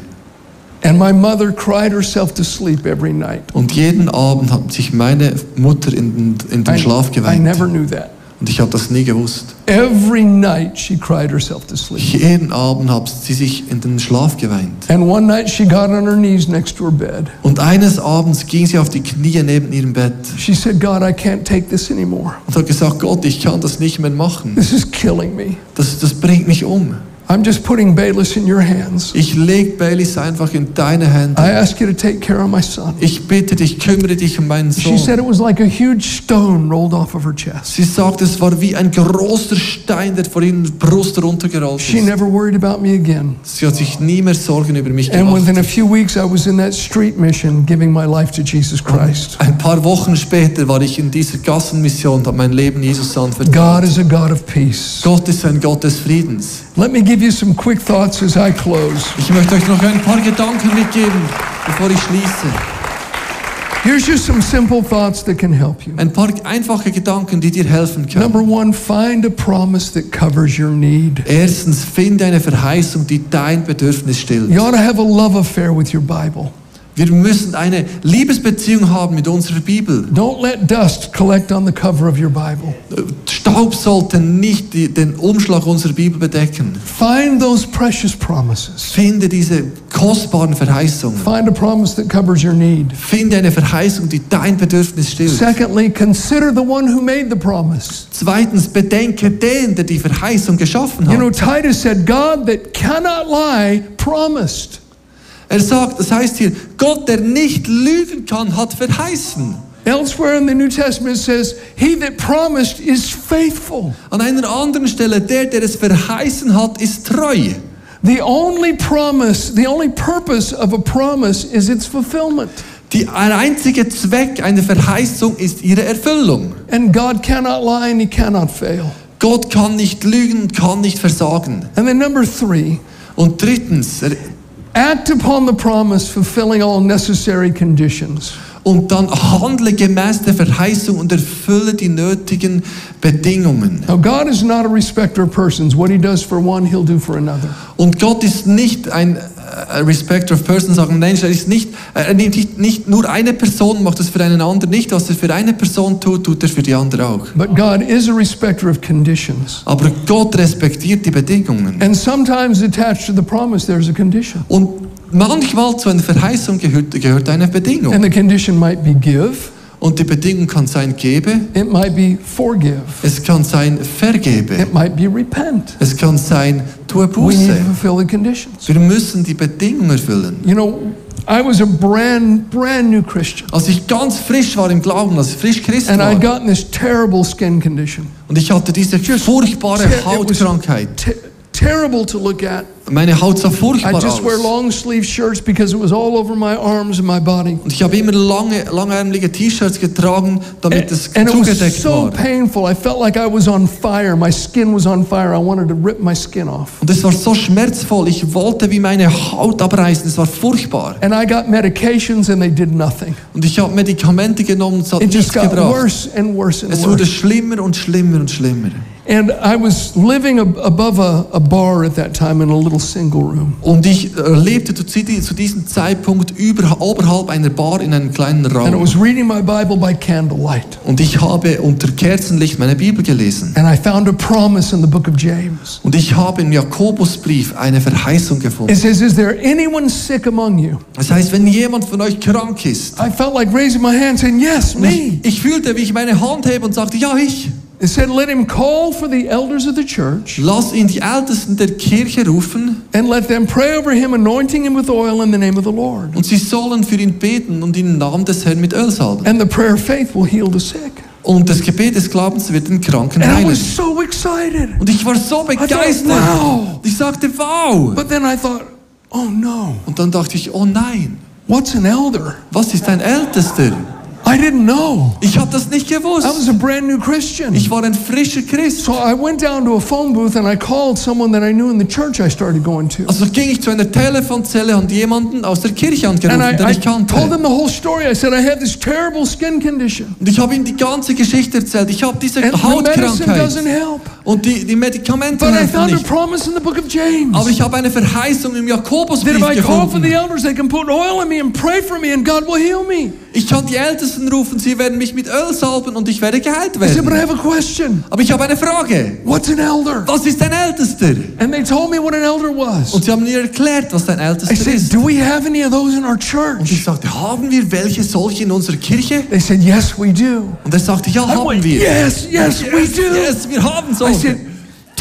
And my mother cried herself to sleep every night. Und jeden Abend hat sich meine Mutter in den, in den I, Schlaf I geweint. never knew that. Und ich habe das nie gewusst. Every night she cried herself to sleep. Jeden Abend hat sie sich in den Schlaf geweint. And one night she got on her knees next to her bed. Und eines Abends ging sie auf die Knie neben ihrem Bett She said, God, I can't take this anymore. und hat gesagt, Gott, ich kann das nicht mehr machen. This is killing me. Das, das bringt mich um. I'm just putting Bayless in your hands. Ich leg Baileys einfach in deine I Hände. ask you to take care of my son. Ich bitte dich, kümmere dich um meinen She said Sohn. it was like a huge stone rolled off of her chest. Sie sagt, es war wie ein großer Stein, der vor ihrer Brust runtergerollt She ist. never worried about me again. Sie hat sich nie mehr Sorgen über mich And gemacht. within a few weeks, I was in that street mission giving my life to Jesus Christ. Ein paar Wochen später war ich in dieser Gassenmission und habe mein Leben Jesus God anvertraut. is a God of peace. Gott ist ein Gott des Friedens. Let me give give you some quick thoughts as I close. Ich möchte euch noch ein paar Gedanken mitgeben, bevor ich schließe. Here's just some simple thoughts that can help you. Ein paar einfache Gedanken, die dir helfen können. Number one, find a promise that covers your need. Erstens, finde eine Verheißung, die dein Bedürfnis stillt. You ought to have a love affair with your Bible. Wir müssen eine Liebesbeziehung haben mit unserer Bibel. Don't let dust collect on the cover of your Bible. Staub sollte nicht die, den Umschlag unserer Bibel bedecken. Find those precious promises. Finde diese kostbaren Verheißungen. Find a promise that covers your need. Finde eine Verheißung, die dein Bedürfnis stillt. Secondly, consider the one who made the promise. Zweitens, bedenke den, der die Verheißung geschaffen You know, hat. Titus said, God that cannot lie promised. Er sagt, das heißt hier, Gott, der nicht lügen kann, hat verheißen. Elsewhere in the New Testament says, He that promised is faithful. An einer anderen Stelle, der, der es verheißen hat, ist treu. The only promise, the only purpose of a promise is its fulfillment. Die, ein einziger Zweck einer Verheißung ist ihre Erfüllung. And God cannot lie and He cannot fail. Gott kann nicht lügen, kann nicht versagen. And then number three, Und drittens, act upon the promise, fulfilling all necessary conditions. Und dann handle gemäß der Verheißung und erfülle die nötigen Bedingungen. Now, God is not a respecter of persons. What He does for one, He'll do for another. Und Gott ist nicht ein äh, Respecter of Persons, sagen Mensch, er ist nicht, er nimmt nicht, nicht nur eine Person, macht es für einen anderen nicht. Was er für eine Person tut, tut er für die andere auch. But God is a respecter of conditions. Aber Gott respektiert die Bedingungen. And sometimes attached to the promise, there's a condition. Und manchmal zu einer Verheißung gehört, gehört eine Bedingung. And the condition might be give, Und die Bedingung kann sein, gebe, it might be forgive, es kann sein, vergebe, it might be repent. es kann sein, tue We need to Buße. fulfill the conditions. Wir müssen die Bedingungen erfüllen. You know, I was a brand, brand new Christian. Als ich ganz frisch war im Glauben, als ich frisch Christ And I'd war, gotten this terrible skin condition. und ich hatte diese furchtbare Hautkrankheit. te- terrible to look at. Meine Haut sah I furchtbar just wear aus. long sleeve shirts because it was all over my arms and my body. Und ich habe immer lange, langärmelige T-Shirts getragen, damit es And it was zugedeckt so war. painful. I felt like I was on fire. My skin was on fire. I wanted to rip my skin off. Und es war so schmerzvoll. Ich wollte wie meine Haut abreißen. Es war furchtbar. And I got medications and they did nothing. Und ich habe Medikamente genommen und es hat It just nichts got gebracht. worse and worse and Es wurde worse. schlimmer und schlimmer und schlimmer. And I was living ab- above a, a bar at that time in a little single room. Und ich äh, lebte zu, diesem Zeitpunkt über, oberhalb einer Bar in einem kleinen And I Raum. was reading my Bible by candlelight. Und ich habe unter Kerzenlicht meine Bibel gelesen. And I found a promise in the book of James. Und ich habe im Jakobusbrief eine Verheißung gefunden. It says, Is there anyone sick among you? Das heißt, wenn jemand von euch krank ist, I felt like raising my hand saying, Yes, me. ich, ich fühlte, wie ich meine Hand hebe und sagte, ja, ich. It said, Let him call for the elders of the church Lass ihn die Ältesten der Kirche rufen and let them pray over him, anointing him with oil in the name of the Lord. und sie sollen für ihn beten und ihn im Namen des Herrn mit Öl salben. And the prayer of faith will heal the sick. Und das Gebet des Glaubens wird den Kranken And I heilen. was so excited. Und ich war so begeistert. wow. Ich sagte, wow. But then I thought, Oh no, Und dann dachte ich, oh nein, what's an elder? was ist ein Ältester? I didn't know. Ich habe das nicht I gewusst. was a brand new Christian. Ich war ein frischer Christ. So I went down to a phone booth and I called someone that I knew in the church I started going to. Also ging ich zu einer Telefonzelle und jemanden aus der Kirche And angerufen, I, den I ich kannte. told them the whole story. I said, I had this terrible skin condition. Und ich habe ihm die ganze Geschichte erzählt. Ich habe diese And the medicine doesn't Hautkrankheit. help. Und die, die Medikamente But I helfen found a nicht. promise in the book of James. Aber ich habe eine Verheißung im That Jakobusbrief if I call for the gefunden. elders, they can put oil in me and pray for me and God will heal me. Ich kann die Ältesten rufen, sie werden mich mit Öl salben und ich werde geheilt I said, but I werden. have a question. Aber ich habe eine Frage. What's an elder? Was ist ein Ältester? And they told me what an elder was. Und sie haben mir erklärt, was ein I Ältester said, ist. do we have any of those in our Und church? ich sagte, haben wir welche solche in unserer Kirche? They said, yes, we do. Und er sagte, ja, I haben went, wir. yes, yes, we yes, do. yes, wir haben I solche. said,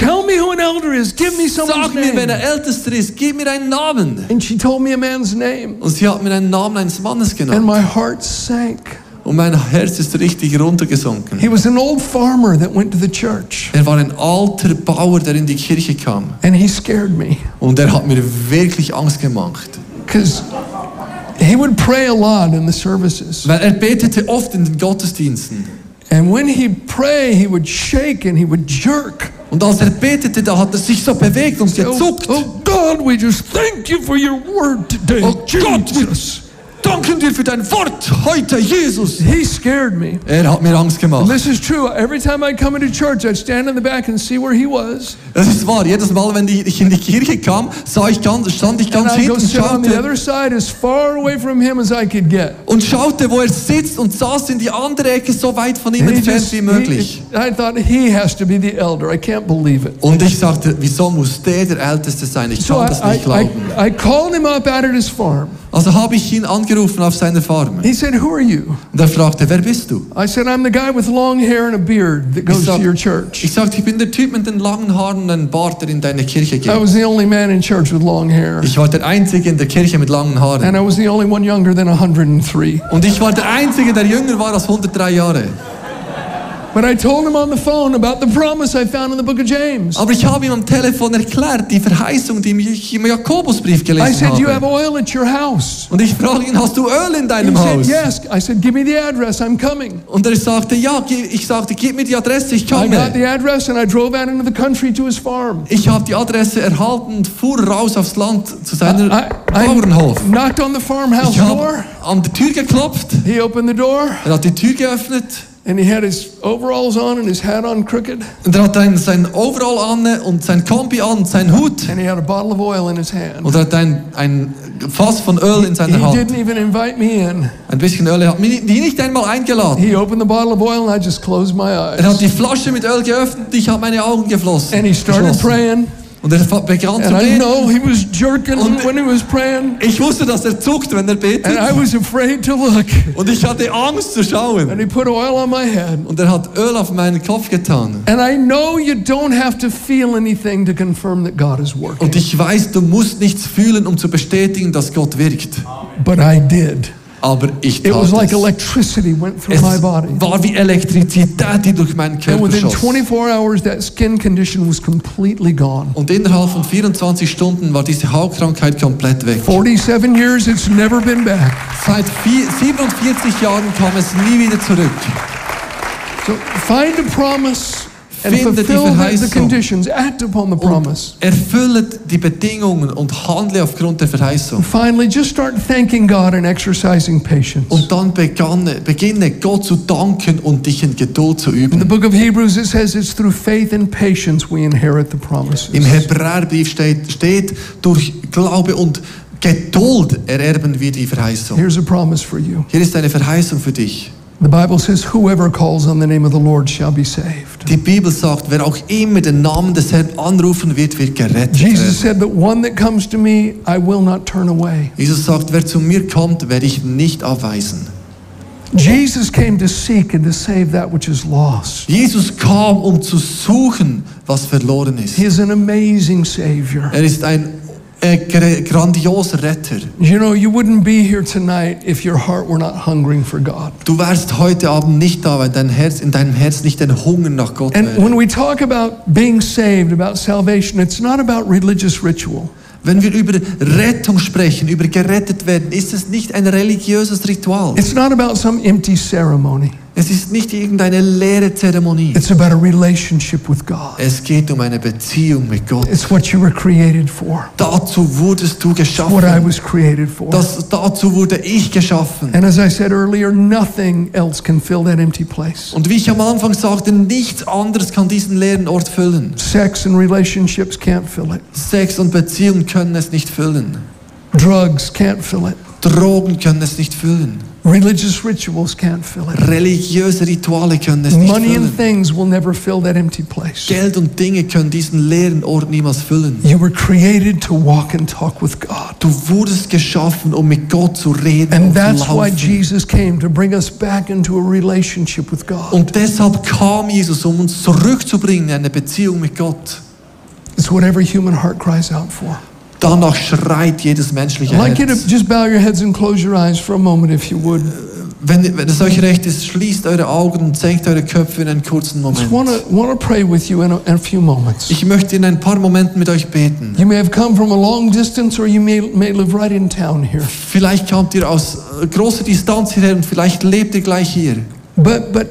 tell me who an elder is. Give me someone's Sag mir, wer der name. Ältester ist. Gib mir einen Namen. And she told me a man's name. Und sie hat mir einen Namen eines Mannes And genannt. my heart sank. Und mein Herz ist richtig runtergesunken. He was an old farmer that went to the church. Er war ein alter Bauer, der in die Kirche kam. And he scared me. Und er hat mir wirklich Angst gemacht. Because he would pray a lot in the services. Weil er betete oft in den Gottesdiensten. And when he'd pray, he would shake and he would jerk. Und als er betete, da hat er sich so bewegt und Oh, gezuckt. oh God, we just thank you for your word today. Oh Jesus. Danken dir für dein Wort heute, Jesus. He scared me. Er hat mir Angst And gemacht. this is true. Every time I come into church, I'd stand in the back and see where he was. Das ist wahr. Jedes Mal, wenn ich in die Kirche kam, sah ich ganz, stand ich And ganz I'd hinten und sit on the schaute, other side as far away from him as I could get. und schaute, wo er sitzt und saß in die andere Ecke, so weit von ihm And he entfernt wie he- möglich. I thought he has to be the elder. I can't believe it. Und ich sagte, wieso muss der der Älteste sein? Ich So kann I, das I, nicht glauben. I, I called him up out at his farm. Also habe ich ihn angerufen auf seiner Farm. He said, Who are you? Und er fragte, wer bist du? I said, I'm the guy with long hair and a beard that Ich, goes to sag, your church. ich sagte, ich bin der Typ mit den langen Haaren und einem Bart, der in deine Kirche I geht. was the only man in church with long hair. Ich war der Einzige in der Kirche mit langen Haaren. And I was the only one younger than 103. Und ich war der Einzige, der jünger war als 103 Jahre. But I told him on the phone about the promise I found in the book of James. Aber ich habe ihm am Telefon erklärt, die Verheißung, die ich im Jakobusbrief I gelesen said, You have habe. oil at your house. Und ich frage ihn, hast du Öl in He deinem said, Haus? Yes. I said, Give me the address. I'm coming. Und er sagte, ja, ich sagte, gib mir die Adresse, ich I got komme. the address and I drove out into the country to his farm. Ich habe die Adresse erhalten und fuhr raus aufs Land zu seiner I, Bauernhof. I knocked on the farmhouse Ich habe door. an die Tür geklopft, He opened the door er hat die Tür geöffnet and he had his overalls on and his hat on crooked und er hat ein, sein Overall an und sein Kombi an und sein Hut and he had a bottle of oil in his hand. und er hat ein, ein Fass von Öl in He seiner Hand. didn't even invite me in. Ein bisschen Öl, er hat mich nicht einmal eingeladen. He opened the bottle of oil and I just closed my Er eyes. hat die Flasche mit Öl geöffnet ich habe meine Augen geflossen. And he started praying. Und er begann zu beten. know he was jerking Und- when he was praying. Ich wusste, dass er zuckt, wenn er betet. And I was afraid to look. Und ich hatte Angst zu schauen. And he put oil on my head. Und er hat Öl auf meinen Kopf getan. Und ich weiß, du musst nichts fühlen, um zu bestätigen, dass Gott wirkt. But I did. Aber ich It was tat like electricity went through Es my body. war wie Elektrizität, die durch meinen And Körper within schoss. 24 hours, that skin condition was completely gone. Und innerhalb von 24 Stunden war diese Hautkrankheit komplett weg. 47 years, it's never been back. Seit vier, 47 Jahren kam es nie wieder zurück. So find a promise and Finde die Verheißung. Erfüllet die Bedingungen und handle aufgrund der Verheißung. And finally, just start thanking God and exercising patience. Und dann beganne, beginne Gott zu danken und dich in Geduld zu In the üben. book of Hebrews, it says it's through faith and patience we inherit the promises. Im Hebräerbrief steht, steht, durch Glaube und Geduld ererben wir die Verheißung. Here's a promise for you. Hier ist eine Verheißung für dich. The Bible says, Whoever calls on the name of the Lord shall be saved. Die Bibel sagt, wer auch immer den Namen des Herrn anrufen wird, wird gerettet Jesus said that one that comes to me, I will not turn away. Jesus sagt, wer zu mir kommt, werde ich nicht abweisen. Jesus came to seek and to save that which is lost. Jesus kam, um zu suchen, was verloren ist. He is an amazing Savior. Er ist ein grandioser Retter. You know, you wouldn't be here tonight if your heart were not hungering for God. Du wärst heute Abend nicht da, wenn dein Herz, in deinem Herz nicht ein Hunger nach Gott And wäre. when we talk about being saved, about salvation, it's not about religious ritual. Wenn wir über Rettung sprechen, über gerettet werden, ist es nicht ein religiöses Ritual. It's not about some empty ceremony. Es ist nicht irgendeine leere Zeremonie. It's about a relationship with God. Es geht um eine Beziehung mit Gott. It's what you were created for. Dazu wurdest du What I geschaffen. was created for. Das, dazu wurde ich geschaffen. And as I said earlier, nothing else can fill that empty place. Und wie ich am Anfang sagte, nichts anderes kann diesen leeren Ort füllen. Sex and relationships can't fill it. Sex und Beziehung können es nicht füllen. Drugs can't fill it. Drogen können es nicht füllen. Religious rituals can't fill it. Religiöse Rituale können es nicht Money and füllen. things will never fill that empty place. Geld und Dinge können diesen leeren Ort niemals füllen. You were created to walk and talk with God. Du wurdest geschaffen, um mit Gott zu reden And und zu that's why laufen. Jesus came to bring us back into a relationship with God. Und deshalb kam Jesus, um uns zurückzubringen in eine Beziehung mit Gott. It's what every human heart cries out for. Danach schreit jedes menschliche I'd like you to Herz. just bow your heads and close your eyes for a moment, if you would. Wenn, wenn es euch recht ist, schließt eure Augen und senkt eure Köpfe in einen kurzen Moment. want to pray with you in a, in a few moments. Ich möchte in ein paar Momenten mit euch beten. You may have come from a long distance, or you may may live right in town here. Vielleicht kamt ihr aus äh, großer Distanz hierher und vielleicht lebt ihr gleich hier. But but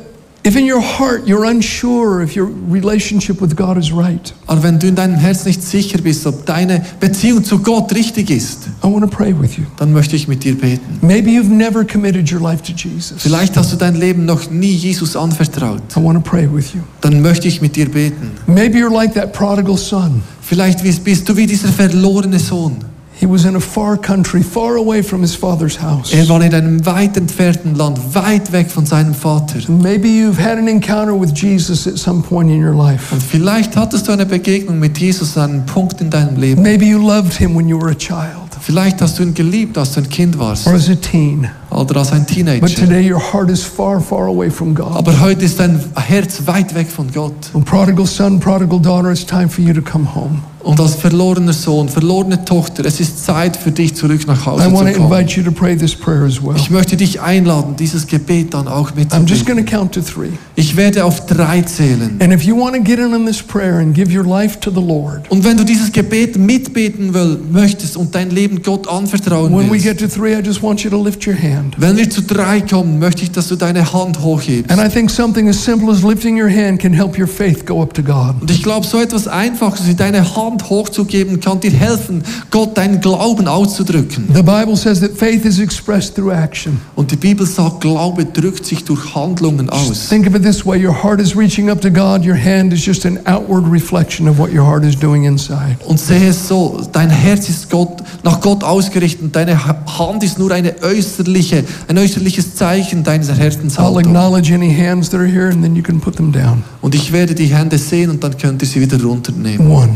If in your heart you're unsure if your relationship with God is right, Aber wenn du in deinem Herz nicht sicher bist, ob deine Beziehung zu Gott richtig ist, I want to pray with you. dann möchte ich mit dir beten. Maybe you've never committed your life to Jesus. Vielleicht hast du dein Leben noch nie Jesus anvertraut. I want to pray with you. Dann möchte ich mit dir beten. Maybe you're like that prodigal son. Vielleicht bist du wie dieser verlorene Sohn. He was in a far country, far away from his father's house. Er war in einem weit entfernten Land, weit weg von seinem Vater. Maybe you've had an encounter with Jesus at some point in your life. Und vielleicht hattest du eine Begegnung mit Jesus an einem Punkt in deinem Leben. Maybe you loved him when you were a child Vielleicht hast du ihn geliebt, als du ein Kind warst or as a teen. Oder als ein But Teenager. today your heart is far, far away from God. Aber heute ist dein Herz weit weg von Gott. Well, prodigal son, prodigal daughter, it's time for you to come home. Und als verlorener Sohn, verlorene Tochter, es ist Zeit für dich zurück nach Hause I zu kommen. invite you to pray this prayer as well. Ich möchte dich einladen, dieses Gebet dann auch I'm just mitzubeten. going to count to three. Ich werde auf drei zählen. And if you want to get in on this prayer and give your life to the Lord, Und wenn du dieses Gebet mitbeten will, möchtest und dein Leben Gott anvertrauen when we willst, get to three, I just want you to lift your hand. Wenn wir zu drei kommen, möchte ich, dass du deine Hand hochhebst. And I think something as simple as lifting your hand can help your faith go up to God. Und ich glaube, so etwas Einfaches wie deine Hand hochzugeben, kann dir helfen, Gott deinen Glauben auszudrücken. The Bible says that faith is expressed through action. Und die Bibel sagt, Glaube drückt sich durch Handlungen aus. Think of it this way your heart is reaching up to God, your hand is just an outward reflection of what your heart is doing inside. Und sehe es so, dein Herz ist Gott, nach Gott ausgerichtet und deine Ha- Hand ist nur eine äußerliche, ein äußerliches Zeichen deiner I'll Herzenshaltung. acknowledge any hands that are here and then you can put them down. Und ich werde die Hände sehen und dann könnt ihr sie wieder runternehmen. One.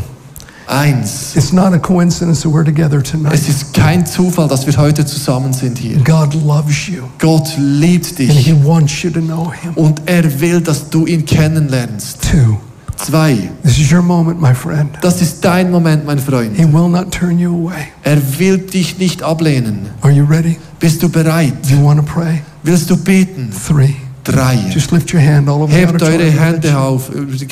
Eins. It's not a coincidence that we're together tonight. Es ist kein Zufall, dass wir heute zusammen sind hier. God loves you Gott liebt and He dich wants you to know Him. und er will, dass du ihn kennenlernst. Two. Zwei. This is your moment, my friend. Das ist dein Moment, mein Freund. He will not turn you away. Er will dich nicht ablehnen. Are you ready? Bist du bereit? You want to pray? Willst du beten? Three. Drei. Just lift your hand all over the Hebt eure. Hände auf, die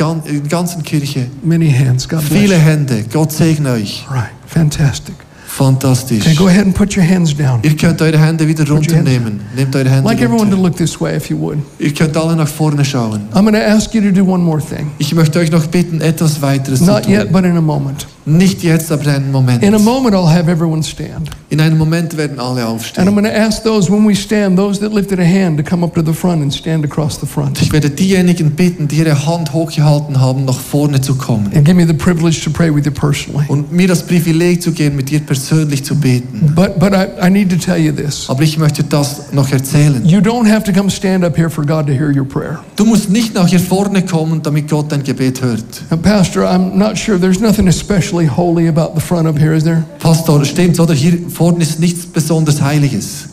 ganzen Kirche. Many hands. God bless Viele. Hände. Gott segne euch. Right. Fantastic. Fantastisch. Okay, go ahead and put your hands down. Ihr könnt eure Hände wieder runternehmen. Nehmt eure Hände Like everyone to runter. look this way, if you would. Ihr könnt alle nach vorne schauen. I'm going to ask you to do one more thing. Ich möchte euch noch bitten, etwas weiteres zu Not yet, tun. but in a moment. Nicht jetzt, aber in Moment. In a moment, I'll have everyone stand. In einem Moment werden alle And I'm going to ask those, when we stand, those that lifted a hand to come up to the front and stand across the front. Ich werde diejenigen bitten, die ihre Hand hochgehalten haben, nach vorne zu kommen. And give me the privilege to pray with you personally. Und mir das Privileg zu geben, mit dir persönlich zu beten. But, but I, I need to tell you this. Aber ich möchte das noch erzählen. You don't have to come stand up here for God to hear your prayer. Du musst nicht nach hier vorne kommen, damit Gott dein Gebet hört. Now, Pastor, I'm not sure. There's nothing especially holy about the front up here, is there? Pastor, stimmt's, oder? Hier vorne ist nichts besonders Heiliges.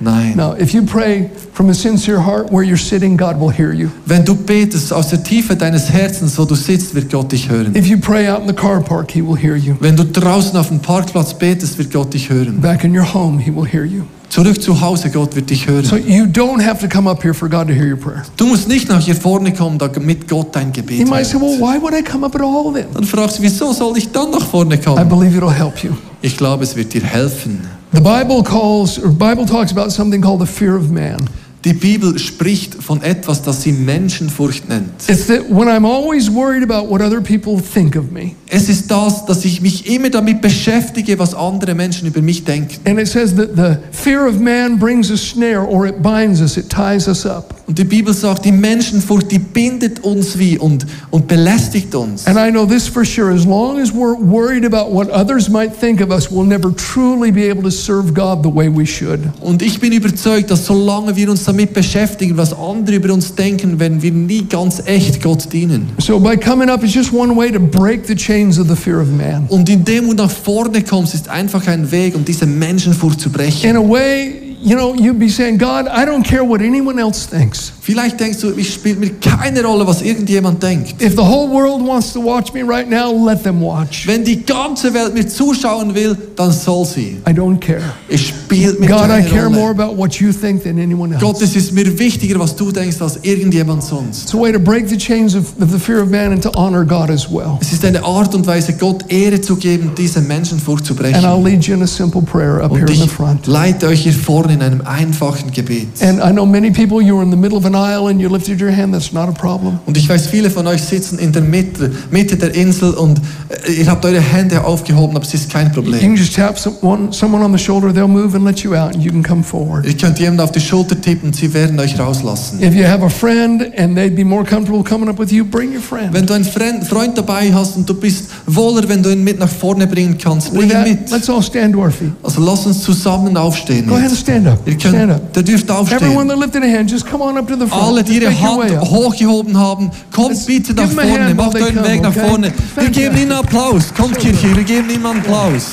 Nein. No. If you pray from a sincere heart where you're sitting, God will hear you. Wenn du betest aus der Tiefe deines Herzens, wo du sitzt, wird Gott dich hören. If you pray out in the car park, He will hear you. Wenn du draußen auf dem Parkplatz betest, wird Gott dich hören. Back in your home, He will hear you. Zurück zu Hause, Gott wird dich hören. So you don't have to come up here for God to hear your prayer. Du musst nicht nach hier vorne kommen, damit Gott dein Gebet You might say, well, why would I come up at all then? Dann fragst du, wieso soll ich dann nach vorne I believe it'll help you. Ich glaube, es wird dir helfen. The Bible calls, or Bible talks about something called the fear of man. Die Bibel spricht von etwas, das sie Menschenfurcht nennt. It's that when I'm always worried about what other people think of me, Es ist das, dass ich mich immer damit beschäftige, was andere Menschen über mich denken. and it says that the fear of man brings a snare or it binds us, it ties us up. Und die Bibel sagt, die Menschenfurcht, die bindet uns wie und, und belästigt uns. And I know this for sure. As long as we're worried about what others might think of us, we'll never truly be able to serve God the way we should. Und ich bin überzeugt, dass solange wir uns damit beschäftigen, was andere über uns denken, werden wir nie ganz echt Gott dienen. So by coming up is just one way to break the chains of the fear of man. Und indem du nach vorne kommst, ist einfach ein Weg, um diese Menschenfurcht zu brechen. In a way, you know, you'd be saying, God, I don't care what anyone else thinks. Vielleicht denkst du, es spielt mir keine Rolle, was irgendjemand denkt. If the whole world wants to watch me right now, let them watch. Wenn die ganze Welt mir zuschauen will, dann soll sie. I don't care. Es spielt mir God, I keine care more about what you think than anyone else. Gott, es ist mir wichtiger, was du denkst, als irgendjemand sonst. It's a way to break the chains of, of the fear of man and to honor God as well. Es ist eine Art und Weise, Gott Ehre zu geben, diese Menschenfurcht zu brechen. And. I'll lead you in a simple prayer up here in the ich front. leite euch hier vorne in einem einfachen Gebet. And I know many people, you were in the middle of an aisle and you lifted your hand. That's not a problem. Und ich weiß, viele von euch sitzen in der Mitte, Mitte der Insel und äh, ihr habt eure Hände aufgehoben, aber es ist kein You can Problem. just tap someone, someone on the shoulder, they'll move and let you out, and you can come forward. Ihr könnt jemanden auf die Schulter tippen und sie werden euch rauslassen. If you have a friend and they'd be more comfortable coming up with you, bring your friend. Wenn du einen Freund, dabei hast und du bist wohler, wenn du ihn mit nach vorne bringen kannst, bring ihn mit. let's all stand to our feet. Also lasst uns zusammen aufstehen. Go ahead and Jetzt. Stand up. Ihr Stand up. könnt, der dürft Everyone aufstehen. that lifted a hand, just come on up to the front. Alle, die ihre Hand hochgehoben haben, kommt Let's bitte nach vorne, macht euren come, Weg nach okay? vorne. Wir geben ihnen Applaus. Kommt Kirche, wir geben ihnen Applaus.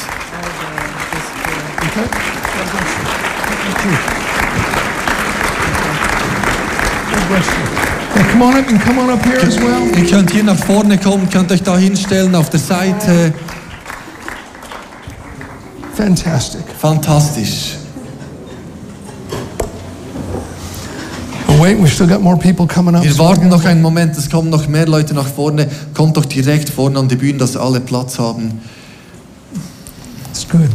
God bless you. Now come on up and come on up here as well. Ihr könnt hier nach vorne kommen, könnt euch da hinstellen auf der Seite. Fantastic. Fantastisch. Wait, we've still got more people coming up. Wir warten noch einen Moment, es kommen noch mehr Leute nach vorne. Kommt doch direkt vorne an die Bühne, dass alle Platz haben. It's good.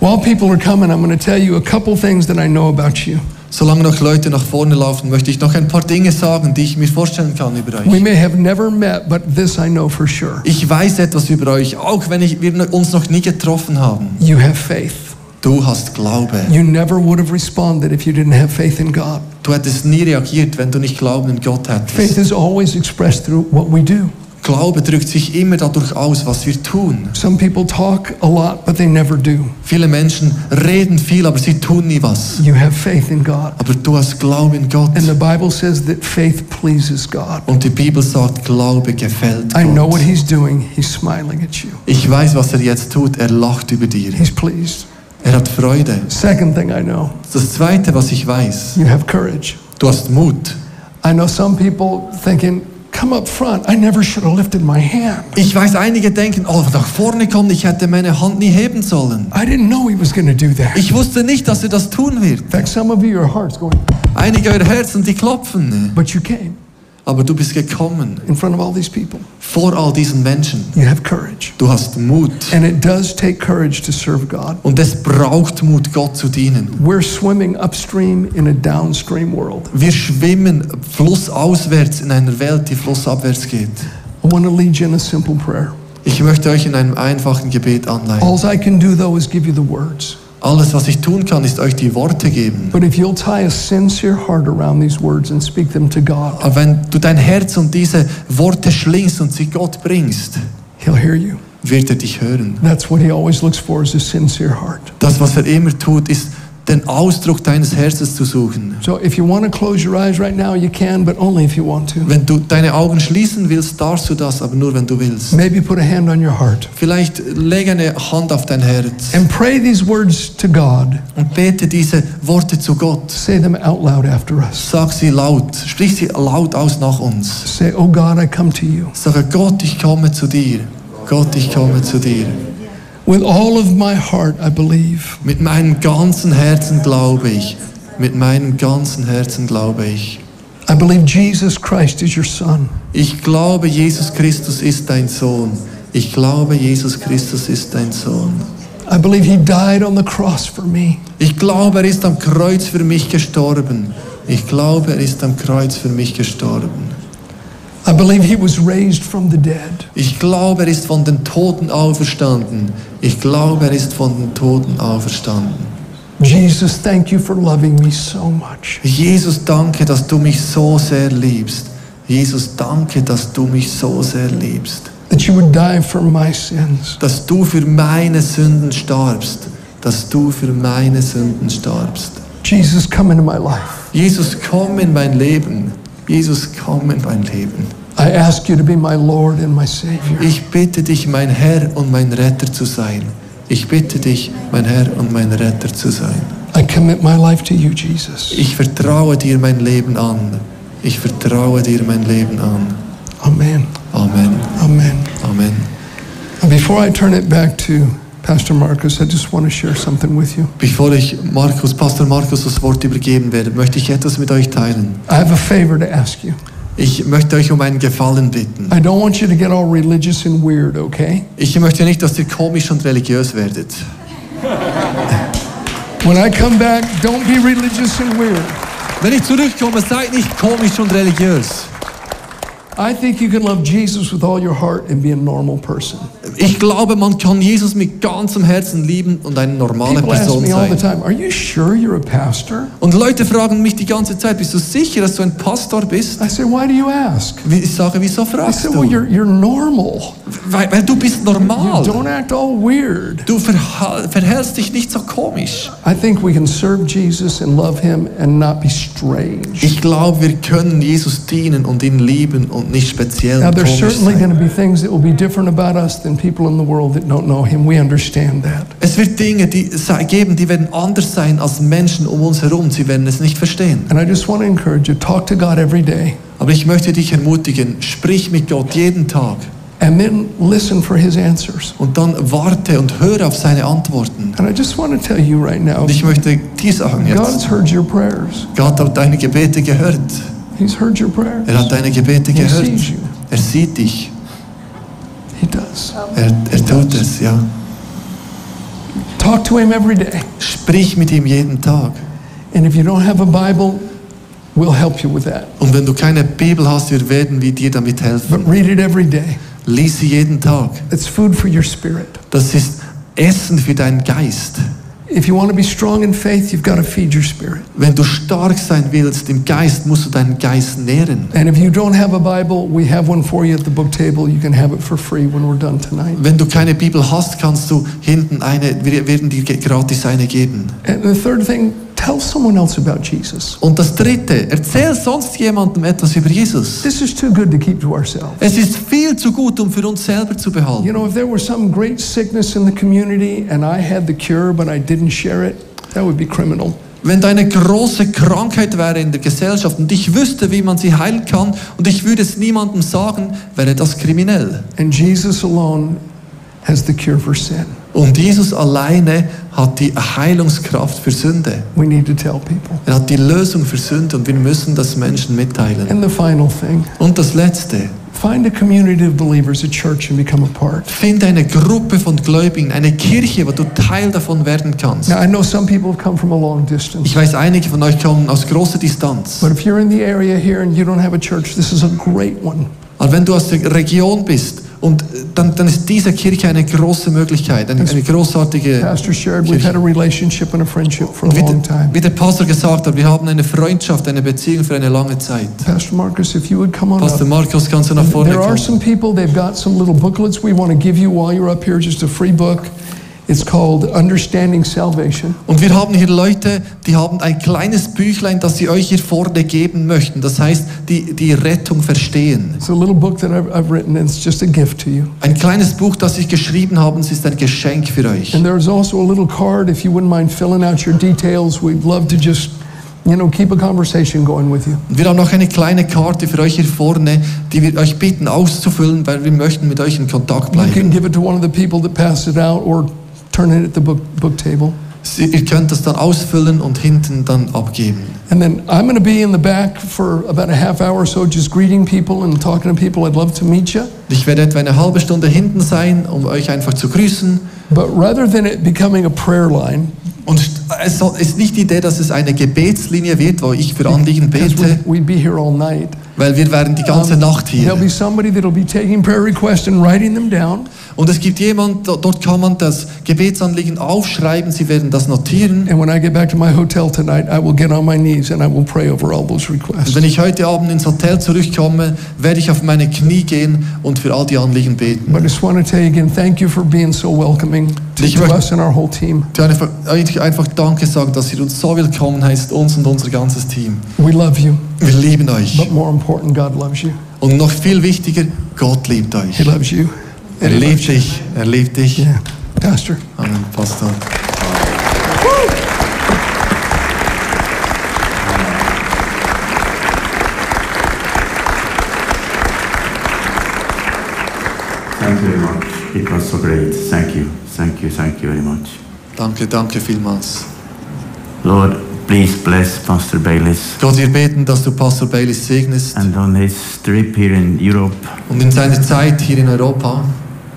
While people are coming, I'm going to tell you a couple things that I know about you. Solange noch Leute nach vorne laufen, möchte ich noch ein paar Dinge sagen, die ich mir vorstellen kann über We euch. may have never met, but this I know for sure. Ich weiß etwas über euch, auch wenn ich, wir uns noch nie getroffen haben. You have faith. Du hast Glaube. You never would have responded if you didn't have faith in God. Du hättest nie reagiert, wenn du nicht Glauben in Gott Faith hättest. is always expressed through what we do. Glaube drückt sich immer dadurch aus, was wir tun. Some people talk a lot, but they never do. Viele Menschen reden viel, aber sie tun nie was. You have faith in God. Aber du hast Glauben in Gott. And the Bible says that faith pleases God. Und die Bibel sagt, Glaube gefällt I know what Gott. He's doing. He's smiling at you. Ich weiß, was er jetzt tut. Er lacht über dir. He's pleased. Er hat Freude. Second thing I know, Das Zweite, was ich weiß, you have courage. du hast Mut. I know some people thinking, come up front. I never should have lifted my hand. Ich weiß, einige denken, oh, nach vorne kommen, ich hätte meine Hand nie heben sollen. I didn't know he was going to do that. Ich wusste nicht, dass er das tun wird. In fact, some of you, your heart's going, Einige eurer Herzen, die klopfen. but you came Aber du bist gekommen in front of all these people. vor all diesen Menschen. You have courage. Du hast Mut. And it does take courage to serve God. Und es braucht Mut, Gott zu dienen. We're swimming upstream in a downstream world. Wir schwimmen flussauswärts in einer Welt, die flussabwärts geht. I want to lead you in a simple prayer. Ich möchte euch in einem einfachen Gebet anleiten. All I can do, though, is give you the words. Alles, was ich tun kann, ist euch die Worte geben. But if you'll tie a sincere heart around these words and speak them to God, Aber wenn du dein Herz um diese Worte schlingst und sie Gott bringst, He'll hear you. wird er dich hören. That's what He always looks for is a sincere heart. Das, was er immer tut, ist den Ausdruck deines Herzens zu suchen. So if you want to close your eyes right now, you can, but only if you want to. Wenn du deine Augen schließen willst, darfst du das, aber nur wenn du willst. Maybe put a hand on your heart Vielleicht leg eine Hand auf dein Herz and pray these words to God. und bete diese Worte zu Gott. Say them out loud after us. Sag sie laut, sprich sie laut aus nach uns. Say, Oh God, I come to you. Sage, Gott, ich komme zu dir. Gott, ich komme zu dir. With all of my heart, I believe. Mit meinem ganzen Herzen glaube ich. Mit meinem ganzen Herzen glaube ich. I believe Jesus Christ is your Son. Ich glaube, Jesus Christus ist dein Sohn. Ich glaube, Jesus Christus ist dein Sohn. I believe He died on the cross for me. Ich glaube, er ist am Kreuz für mich gestorben. Ich glaube, er ist am Kreuz für mich gestorben. I believe He was raised from the dead. Ich glaube, er ist von den Toten auferstanden. Ich glaube, er ist von den Toten auferstanden. Jesus, thank you for loving me so much. Jesus, danke, dass du mich so sehr liebst. Jesus, danke, dass du mich so sehr liebst. That you would die for my sins. Dass du für meine Sünden starbst. Dass du für meine Sünden starbst. Jesus, come into my life. Jesus, komm in mein Leben. Jesus, komm in mein Leben. I ask you to be my Lord and my Savior. Ich bitte dich, mein Herr und mein Retter zu sein. Ich bitte dich, mein Herr und mein Retter zu sein. I commit my life to you, Jesus. Ich vertraue dir mein Leben an. Ich vertraue dir mein Leben an. Amen. Amen. Amen. Amen. And before I turn it back to Pastor Marcus, I just want to share something with you. Bevor ich Markus, Pastor Markus das Wort übergeben werde, möchte ich etwas mit euch teilen. I have a favor to ask you. Ich möchte euch um einen Gefallen bitten. I don't want you to get all religious and weird, okay? Ich möchte nicht, dass ihr komisch und religiös werdet. When I come back, don't be religious and weird. Wenn ich zurückkomme, seid nicht komisch und religiös. Ich glaube, man kann Jesus mit ganzem Herzen lieben und eine normale People ask Person me all the sein. time, Are you sure you're a pastor? Und Leute fragen mich die ganze Zeit, bist du sicher, dass du ein Pastor bist? I say, Why do you ask? Ich sage, wieso fragst said, Well, du? you're, you're normal. Weil, weil du bist You normal. don't act all weird. Du verhältst dich nicht so komisch. I think we can serve Jesus and love him and not be strange. Ich glaube, wir können Jesus dienen und ihn lieben und nicht speziell Now, und there's komisch certainly going sein. to be things that will be different about us than people in the world that don't know him. We understand that. Es wird Dinge die sei- geben, die werden anders sein als Menschen um uns herum. Sie werden es nicht verstehen. And I just want to encourage you talk to God every day Aber ich möchte dich ermutigen, sprich mit Gott jeden Tag and then listen for his answers. und dann warte und höre auf seine Antworten. And I just want to tell you right now Und ich möchte dir sagen God's jetzt, heard your prayers. Gott hat deine Gebete gehört. He's heard your prayers. Er hat deine Gebete He gehört. sees you. Er sieht dich. He does. Er, er tut es, ja. Talk to him every day. Sprich mit ihm jeden Tag. And if you don't have a Bible, we'll help you with that. Und wenn du keine Bibel hast, wir werden wir dir damit helfen. But read it every day. Lies sie jeden Tag. It's food for your spirit. Das ist Essen für deinen Geist. If you want to be strong in faith, you've got to feed your spirit. Wenn du stark sein willst im Geist, musst du deinen Geist nähren. And if you don't have a Bible, we have one for you at the book table. You can have it for free when we're done tonight. Wenn du keine Bibel hast, kannst du hinten eine, wir werden dir gratis eine geben. And the third thing, tell someone else about Jesus. Und das dritte, erzähl sonst jemandem etwas über Jesus. This is too good to keep to ourselves. Es ist viel zu gut, um für uns selber zu You behalten. know, if there were some great sickness in the community and I had the cure but I didn't share it, that would be criminal. Wenn da eine große Krankheit wäre in der Gesellschaft und ich wüsste, wie man sie heilen kann und ich würde es niemandem sagen, wäre das kriminell. And Jesus alone has the cure for sin. Und Jesus alleine hat die Heilungskraft für Sünde. We need to tell people. Er hat die Lösung für Sünde und wir müssen das Menschen mitteilen. And the final thing, Und das Letzte, find a community of believers, a church, and become a part. finde eine Gruppe von Gläubigen, eine Kirche, wo du Teil davon werden kannst. Now, I know some people have come from a long distance, Ich weiß, einige von euch kommen aus großer Distanz. but if you're in the area here and you don't have a church, this is a great one. Aber wenn du aus der Region bist, und äh, dann, dann ist diese Kirche eine große Möglichkeit, eine, eine großartige. Pastor shared we've had a relationship and a friendship for a Wie, long der- time. wie der Pastor gesagt hat, wir haben eine Freundschaft, eine Beziehung für eine lange Zeit. Pastor Marcus, if you would come on Pastor. Markus, kannst du nach vorne There are kommen? some people, they've got some little booklets we want to give you while you're up here, just a free book. It's called Understanding Salvation. Und wir haben hier Leute, die haben ein kleines Büchlein, das sie euch hier vorne geben möchten. Das heißt, die, die Rettung verstehen. It's a little book that I've, I've written, and it's just a gift to you. Ein kleines Buch, das ich geschrieben habe, es ist ein Geschenk für euch. And there's also a little card, if you wouldn't mind filling out your details, we'd love to just, you know, keep a conversation going with you. Wir haben noch eine kleine Karte für euch hier vorne, die wir euch bitten auszufüllen, weil wir möchten mit euch in Kontakt You can bleiben. give it to one of the people that passed it out or turn it at the book, book table. Sie, ihr könnt das dann ausfüllen und hinten dann abgeben. And then I'm going to be in the back for about a half hour or so, just greeting people and talking to people. I'd love to meet you. Ich werde etwa eine halbe Stunde hinten sein, um euch einfach zu grüßen. But rather than it becoming a prayer line, Und es ist nicht die Idee, dass es eine Gebetslinie wird, wo ich für Anliegen bete, we'd be here all night. Weil wir wären die ganze Nacht There'll be hier. somebody that'll be taking prayer requests and writing them down. Und es gibt jemand, do- dort kann man das Gebetsanliegen aufschreiben, sie werden das notieren. And when I get back to my hotel tonight, I will get on my knees and I will pray over all those Und wenn ich heute Abend ins Hotel zurückkomme, werde ich auf meine Knie gehen und für all die Anliegen beten. But I just want to tell you again, thank you for being so welcoming to, Ich to möchte- us and our whole team. Ich möchte einfach, einfach Danke sagen, dass ihr uns so willkommen heißt, uns und unser ganzes Team. We love you, Wir lieben euch. but more important, God loves you. Und noch viel wichtiger, Gott liebt euch. He loves you. Er liebt dich. Er liebt dich. Yeah. Pastor. Amen, Pastor. Thank you very much. It was so great. Thank you. Thank you. Thank you very much. Danke, danke vielmals. Lord, please bless Pastor Baylis Gott, wir beten, dass du Pastor Baylis segnest and on his trip here in Europe und in seiner Zeit hier in Europa,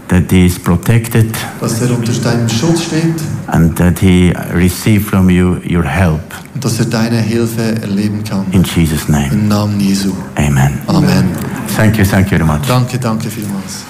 that he is protected dass er unter deinem Schutz steht and that he receive from you your help. und dass er deine Hilfe erleben kann. In Jesus' name. Im Namen Jesu. Amen. Amen. Thank you, thank you very much. Danke, danke vielmals.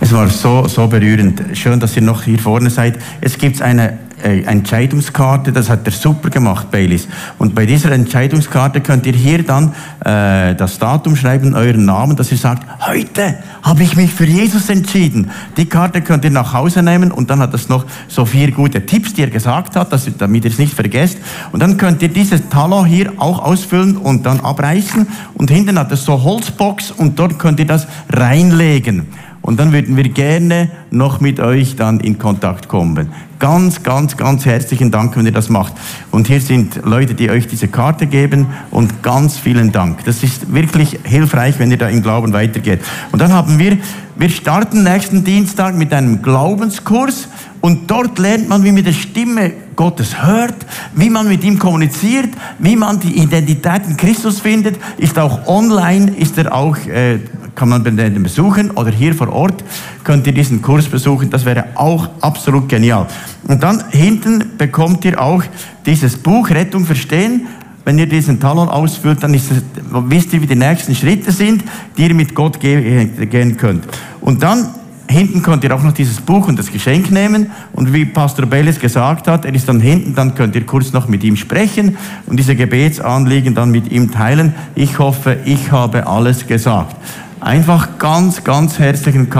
Es war so, so berührend. Schön, dass ihr noch hier vorne seid. Es gibt eine äh, Entscheidungskarte, das hat er super gemacht, Baileys. Und bei dieser Entscheidungskarte könnt ihr hier dann äh, das Datum schreiben, euren Namen, dass ihr sagt, heute habe ich mich für Jesus entschieden. Die Karte könnt ihr nach Hause nehmen und dann hat es noch so vier gute Tipps, die er gesagt hat, dass, damit ihr es nicht vergesst. Und dann könnt ihr dieses Talon hier auch ausfüllen und dann abreißen. Und hinten hat es so Holzbox und dort könnt ihr das reinlegen. Und dann würden wir gerne noch mit euch dann in Kontakt kommen. Ganz, ganz, ganz herzlichen Dank, wenn ihr das macht. Und hier sind Leute, die euch diese Karte geben und ganz vielen Dank. Das ist wirklich hilfreich, wenn ihr da im Glauben weitergeht. Und dann haben wir, wir starten nächsten Dienstag mit einem Glaubenskurs und dort lernt man, wie man die Stimme Gottes hört, wie man mit ihm kommuniziert, wie man die Identität in Christus findet. Ist auch online, ist er auch, äh, kann man den besuchen oder hier vor Ort könnt ihr diesen Kurs besuchen. Das wäre auch absolut genial. Und dann hinten bekommt ihr auch dieses Buch Rettung verstehen. Wenn ihr diesen Talon ausfüllt, dann es, wisst ihr, wie die nächsten Schritte sind, die ihr mit Gott ge gehen könnt. Und dann Hinten könnt ihr auch noch dieses Buch und das Geschenk nehmen. Und wie Pastor Bellis gesagt hat, er ist dann hinten, dann könnt ihr kurz noch mit ihm sprechen und diese Gebetsanliegen dann mit ihm teilen. Ich hoffe, ich habe alles gesagt. Einfach ganz, ganz herzlichen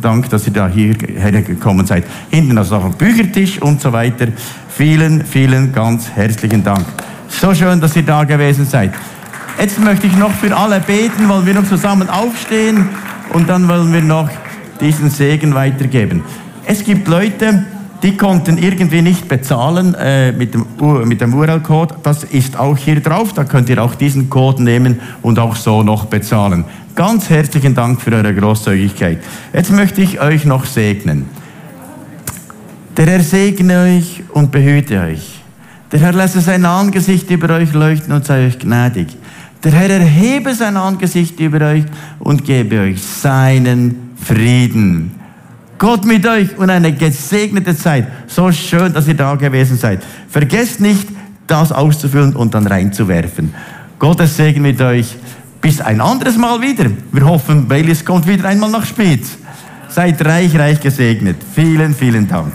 Dank, dass ihr da hierher gekommen seid. Hinten ist noch ein Büchertisch und so weiter. Vielen, vielen ganz herzlichen Dank. So schön, dass ihr da gewesen seid. Jetzt möchte ich noch für alle beten, wollen wir noch zusammen aufstehen und dann wollen wir noch diesen Segen weitergeben. Es gibt Leute, die konnten irgendwie nicht bezahlen äh, mit dem, mit dem URL-Code. Das ist auch hier drauf. Da könnt ihr auch diesen Code nehmen und auch so noch bezahlen. Ganz herzlichen Dank für eure Großzügigkeit. Jetzt möchte ich euch noch segnen. Der Herr segne euch und behüte euch. Der Herr lasse sein Angesicht über euch leuchten und sei euch gnädig. Der Herr erhebe sein Angesicht über euch und gebe euch seinen Frieden. Gott mit euch und eine gesegnete Zeit. So schön, dass ihr da gewesen seid. Vergesst nicht, das auszufüllen und dann reinzuwerfen. Gottes Segen mit euch. Bis ein anderes Mal wieder. Wir hoffen, Baileys kommt wieder einmal nach Spitz. Seid reich, reich gesegnet. Vielen, vielen Dank.